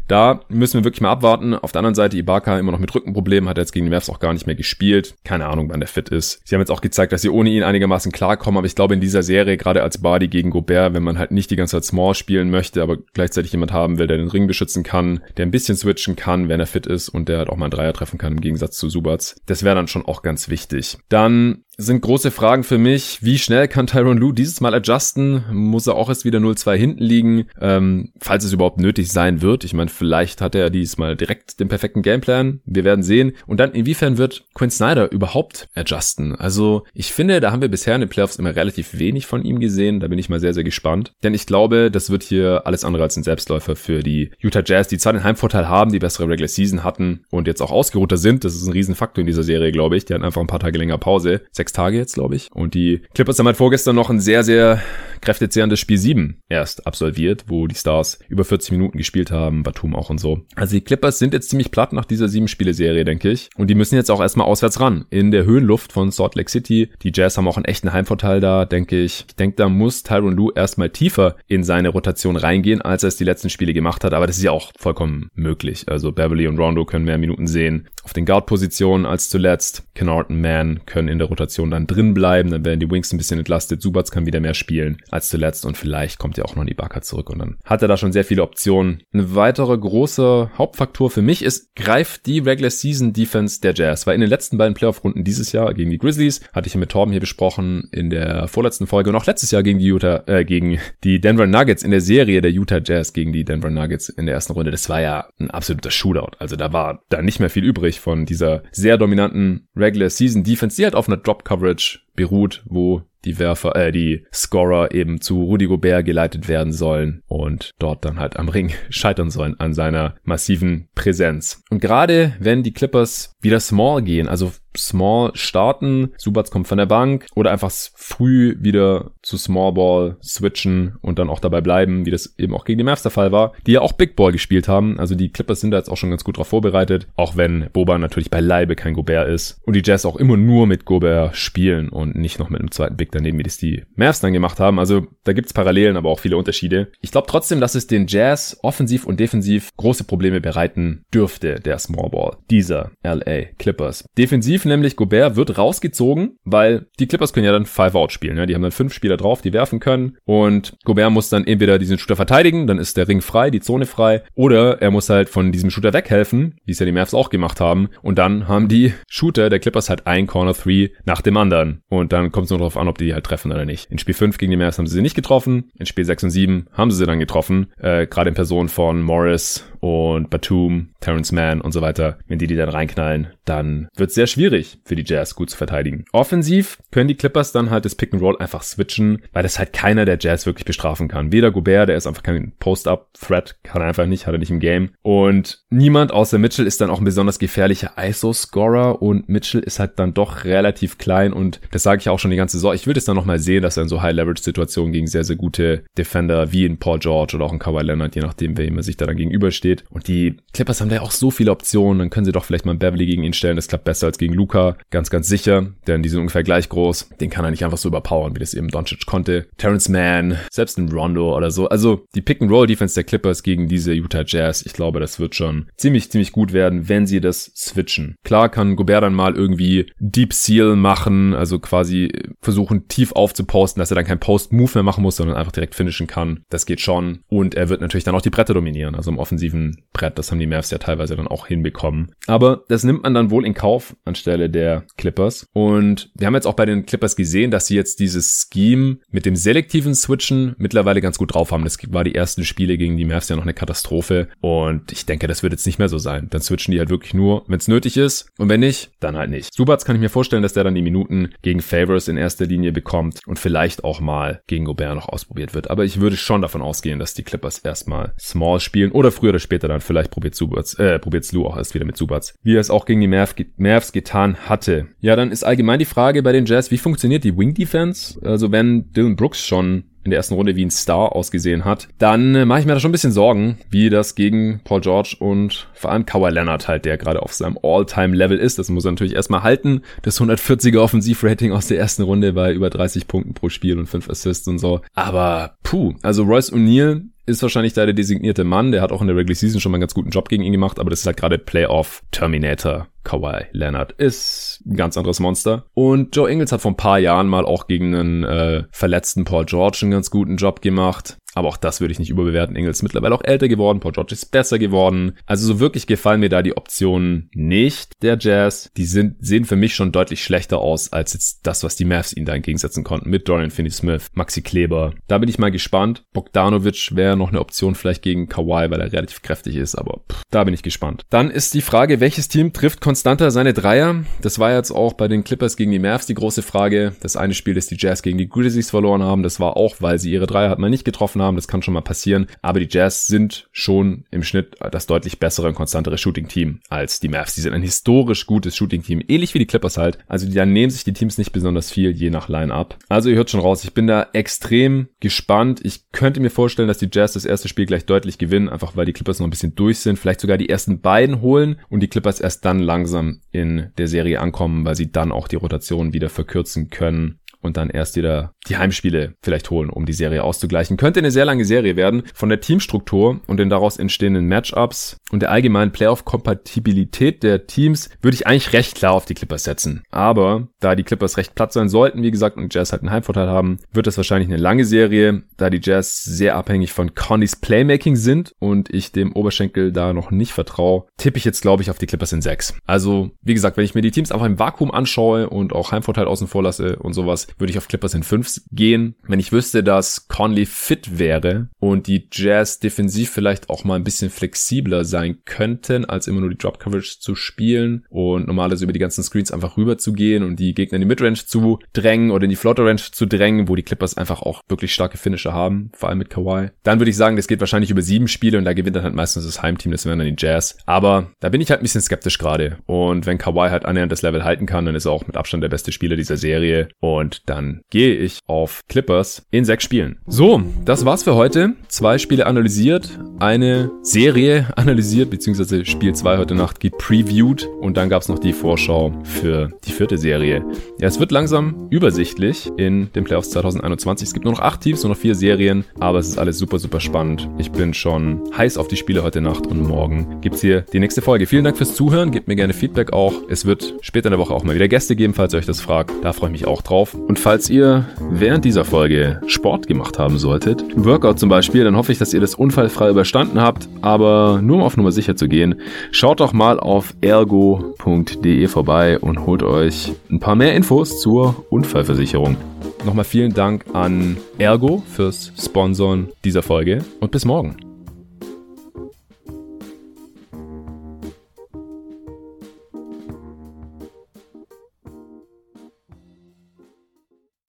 da müssen wir wirklich mal abwarten. Auf der anderen Seite Ibaka immer noch mit Rückenproblemen, hat er jetzt gegen die Mavs auch gar nicht mehr gespielt. Keine Ahnung, wann der fit ist. Sie haben jetzt auch gezeigt, dass sie ohne ihn einigermaßen klarkommen, aber ich glaube in dieser Serie, gerade als Body gegen Gobert, wenn man halt nicht die ganze Zeit Small spielen möchte, aber gleichzeitig jemand haben will, der den Ring beschützen kann, der ein bisschen switchen kann, wenn er fit ist und der halt auch mal einen Dreier treffen kann, im Gegensatz zu Subats. Das wäre dann schon auch ganz wichtig. Dann sind große Fragen für mich. Wie schnell kann Tyron Lue dieses Mal adjusten? Muss er auch erst wieder 0-2 hinten liegen? Ähm, falls es überhaupt nötig sein wird. Ich meine, vielleicht hat er diesmal direkt den perfekten Gameplan. Wir werden sehen. Und dann, inwiefern wird Quinn Snyder überhaupt adjusten? Also, ich finde, da haben wir bisher in den Playoffs immer relativ wenig von ihm gesehen. Da bin ich mal sehr, sehr gespannt. Denn ich glaube, das wird hier alles andere als ein Selbstläufer für die Utah Jazz, die zwar den Heimvorteil haben, die bessere Regular Season hatten und jetzt auch ausgeruhter sind. Das ist ein Riesenfaktor in dieser Serie, glaube ich. Die hatten einfach ein paar Tage länger Pause. Sechs sechs Tage jetzt, glaube ich. Und die Clippers haben halt vorgestern noch ein sehr, sehr kräftezehrendes Spiel 7 erst absolviert, wo die Stars über 40 Minuten gespielt haben, Batum auch und so. Also die Clippers sind jetzt ziemlich platt nach dieser sieben Spiele-Serie, denke ich. Und die müssen jetzt auch erstmal auswärts ran. In der Höhenluft von Salt Lake City. Die Jazz haben auch einen echten Heimvorteil da, denke ich. Ich denke, da muss Tyron Lue erstmal tiefer in seine Rotation reingehen, als er es die letzten Spiele gemacht hat. Aber das ist ja auch vollkommen möglich. Also Beverly und Rondo können mehr Minuten sehen. Auf den Guard-Positionen als zuletzt. Kennard und Mann können in der Rotation Rotation dann drin bleiben, dann werden die Wings ein bisschen entlastet, Subats kann wieder mehr spielen als zuletzt und vielleicht kommt ja auch noch die Ibaka zurück und dann hat er da schon sehr viele Optionen. Ein weiterer großer Hauptfaktor für mich ist, greift die Regular Season Defense der Jazz, weil in den letzten beiden Playoff-Runden dieses Jahr gegen die Grizzlies, hatte ich mit Torben hier besprochen in der vorletzten Folge und auch letztes Jahr gegen die Utah, äh, gegen die Denver Nuggets in der Serie der Utah Jazz gegen die Denver Nuggets in der ersten Runde. Das war ja ein absoluter Shootout. Also da war da nicht mehr viel übrig von dieser sehr dominanten Regular Season Defense, die halt auf einer Drop Coverage beruht, wo die Werfer, äh, die Scorer eben zu Rudy Gobert geleitet werden sollen und dort dann halt am Ring scheitern sollen an seiner massiven Präsenz. Und gerade wenn die Clippers wieder small gehen, also Small starten, Subats kommt von der Bank oder einfach früh wieder zu Small Ball switchen und dann auch dabei bleiben, wie das eben auch gegen die Mavs der Fall war, die ja auch Big Ball gespielt haben. Also die Clippers sind da jetzt auch schon ganz gut drauf vorbereitet, auch wenn Boba natürlich beileibe kein Gobert ist und die Jazz auch immer nur mit Gobert spielen und nicht noch mit einem zweiten Big daneben, wie das die Mavs dann gemacht haben. Also da gibt's Parallelen, aber auch viele Unterschiede. Ich glaube trotzdem, dass es den Jazz offensiv und defensiv große Probleme bereiten dürfte, der Small Ball dieser LA Clippers. Defensiv nämlich, Gobert wird rausgezogen, weil die Clippers können ja dann Five-Out spielen. Ja? Die haben dann fünf Spieler drauf, die werfen können und Gobert muss dann entweder diesen Shooter verteidigen, dann ist der Ring frei, die Zone frei, oder er muss halt von diesem Shooter weghelfen, wie es ja die Mavs auch gemacht haben. Und dann haben die Shooter der Clippers halt ein Corner Three nach dem anderen. Und dann kommt es nur darauf an, ob die halt treffen oder nicht. In Spiel 5 gegen die Mavs haben sie sie nicht getroffen. In Spiel 6 und 7 haben sie sie dann getroffen. Äh, Gerade in Person von Morris und Batum, Terrence Mann und so weiter, wenn die die dann reinknallen, dann wird es sehr schwierig für die Jazz gut zu verteidigen. Offensiv können die Clippers dann halt das Pick and Roll einfach switchen, weil das halt keiner der Jazz wirklich bestrafen kann. Weder Gobert, der ist einfach kein Post-Up-Threat, kann er einfach nicht, hat er nicht im Game. Und niemand außer Mitchell ist dann auch ein besonders gefährlicher ISO-Scorer und Mitchell ist halt dann doch relativ klein und das sage ich auch schon die ganze Saison. Ich würde es dann nochmal sehen, dass er in so High-Leverage-Situationen gegen sehr, sehr gute Defender wie in Paul George oder auch in Kawhi Leonard, je nachdem, wer immer sich da dann gegenübersteht, steht. Und die Clippers haben da ja auch so viele Optionen. Dann können sie doch vielleicht mal Beverly gegen ihn stellen. Das klappt besser als gegen Luca. Ganz, ganz sicher. Denn die sind ungefähr gleich groß. Den kann er nicht einfach so überpowern, wie das eben Doncic konnte. Terrence Mann, selbst ein Rondo oder so. Also die Pick-and-Roll-Defense der Clippers gegen diese Utah Jazz. Ich glaube, das wird schon ziemlich, ziemlich gut werden, wenn sie das switchen. Klar kann Gobert dann mal irgendwie Deep Seal machen, also quasi versuchen tief aufzuposten, dass er dann kein Post-Move mehr machen muss, sondern einfach direkt finishen kann. Das geht schon. Und er wird natürlich dann auch die Bretter dominieren, also im offensiven Brett. Das haben die Mavs ja teilweise dann auch hinbekommen. Aber das nimmt man dann wohl in Kauf anstelle der Clippers. Und wir haben jetzt auch bei den Clippers gesehen, dass sie jetzt dieses Scheme mit dem selektiven Switchen mittlerweile ganz gut drauf haben. Das war die ersten Spiele gegen die Mavs ja noch eine Katastrophe. Und ich denke, das wird jetzt nicht mehr so sein. Dann switchen die halt wirklich nur, wenn es nötig ist. Und wenn nicht, dann halt nicht. Subats kann ich mir vorstellen, dass der dann die Minuten gegen Favors in erster Linie bekommt und vielleicht auch mal gegen Gobert noch ausprobiert wird. Aber ich würde schon davon ausgehen, dass die Clippers erstmal Small spielen oder früher oder später dann vielleicht probiert Subats, äh, probiert Lou auch erst wieder mit Subats. Wie er es auch gegen die Mavs, Mavs getan hatte. Ja, dann ist allgemein die Frage bei den Jazz, wie funktioniert die Wing Defense? Also wenn Dylan Brooks schon in der ersten Runde wie ein Star ausgesehen hat, dann äh, mache ich mir da schon ein bisschen Sorgen, wie das gegen Paul George und vor allem Kawhi Leonard halt, der gerade auf seinem All-Time-Level ist. Das muss er natürlich erstmal halten. Das 140er Offensivrating aus der ersten Runde bei über 30 Punkten pro Spiel und 5 Assists und so. Aber puh, also Royce O'Neal ist wahrscheinlich da der designierte Mann. Der hat auch in der Regular Season schon mal einen ganz guten Job gegen ihn gemacht, aber das ist halt gerade Playoff Terminator Kawhi Leonard ist ein ganz anderes Monster. Und Joe Ingles hat vor ein paar Jahren mal auch gegen einen äh, verletzten Paul George einen ganz guten Job gemacht. Aber auch das würde ich nicht überbewerten. Ist mittlerweile auch älter geworden. Paul George ist besser geworden. Also so wirklich gefallen mir da die Optionen nicht der Jazz. Die sind, sehen für mich schon deutlich schlechter aus als jetzt das, was die Mavs ihnen da entgegensetzen konnten. Mit Dorian Finney-Smith, Maxi Kleber. Da bin ich mal gespannt. Bogdanovic wäre noch eine Option vielleicht gegen Kawhi, weil er relativ kräftig ist. Aber pff, da bin ich gespannt. Dann ist die Frage, welches Team trifft konstanter seine Dreier? Das war jetzt auch bei den Clippers gegen die Mavs die große Frage. Das eine Spiel, das die Jazz gegen die Grizzlies verloren haben, das war auch, weil sie ihre Dreier halt mal nicht getroffen haben haben, das kann schon mal passieren. Aber die Jazz sind schon im Schnitt das deutlich bessere und konstantere Shooting-Team als die Mavs. Die sind ein historisch gutes Shooting-Team, ähnlich wie die Clippers halt. Also die, dann nehmen sich die Teams nicht besonders viel, je nach Line-Up. Also ihr hört schon raus, ich bin da extrem gespannt. Ich könnte mir vorstellen, dass die Jazz das erste Spiel gleich deutlich gewinnen, einfach weil die Clippers noch ein bisschen durch sind. Vielleicht sogar die ersten beiden holen und die Clippers erst dann langsam in der Serie ankommen, weil sie dann auch die Rotation wieder verkürzen können und dann erst wieder die Heimspiele vielleicht holen, um die Serie auszugleichen. Könnte eine sehr lange Serie werden. Von der Teamstruktur und den daraus entstehenden Matchups und der allgemeinen Playoff-Kompatibilität der Teams würde ich eigentlich recht klar auf die Clippers setzen. Aber da die Clippers recht platt sein sollten, wie gesagt, und Jazz halt einen Heimvorteil haben, wird das wahrscheinlich eine lange Serie, da die Jazz sehr abhängig von Connys Playmaking sind und ich dem Oberschenkel da noch nicht vertraue, tippe ich jetzt, glaube ich, auf die Clippers in 6. Also, wie gesagt, wenn ich mir die Teams einfach im Vakuum anschaue und auch Heimvorteil außen vor lasse und sowas, würde ich auf Clippers in 5 gehen. Wenn ich wüsste, dass Conley fit wäre und die Jazz defensiv vielleicht auch mal ein bisschen flexibler sein könnten, als immer nur die Drop Coverage zu spielen und normalerweise über die ganzen Screens einfach rüber zu gehen und die Gegner in die Midrange zu drängen oder in die Floater Range zu drängen, wo die Clippers einfach auch wirklich starke Finisher haben, vor allem mit Kawhi. Dann würde ich sagen, das geht wahrscheinlich über sieben Spiele und da gewinnt dann halt meistens das Heimteam, das wären dann die Jazz. Aber da bin ich halt ein bisschen skeptisch gerade. Und wenn Kawhi halt annähernd das Level halten kann, dann ist er auch mit Abstand der beste Spieler dieser Serie. Und dann gehe ich auf Clippers in sechs Spielen. So, das war's für heute. Zwei Spiele analysiert, eine Serie analysiert, beziehungsweise Spiel 2 heute Nacht gepreviewt und dann gab's noch die Vorschau für die vierte Serie. Ja, es wird langsam übersichtlich in den Playoffs 2021. Es gibt nur noch acht Teams, nur noch vier Serien, aber es ist alles super, super spannend. Ich bin schon heiß auf die Spiele heute Nacht und morgen gibt's hier die nächste Folge. Vielen Dank fürs Zuhören, gebt mir gerne Feedback auch. Es wird später in der Woche auch mal wieder Gäste geben, falls ihr euch das fragt. Da freue ich mich auch drauf. Und falls ihr während dieser Folge Sport gemacht haben solltet, Workout zum Beispiel, dann hoffe ich, dass ihr das unfallfrei überstanden habt. Aber nur um auf Nummer sicher zu gehen, schaut doch mal auf ergo.de vorbei und holt euch ein paar mehr Infos zur Unfallversicherung. Nochmal vielen Dank an Ergo fürs Sponsoren dieser Folge und bis morgen.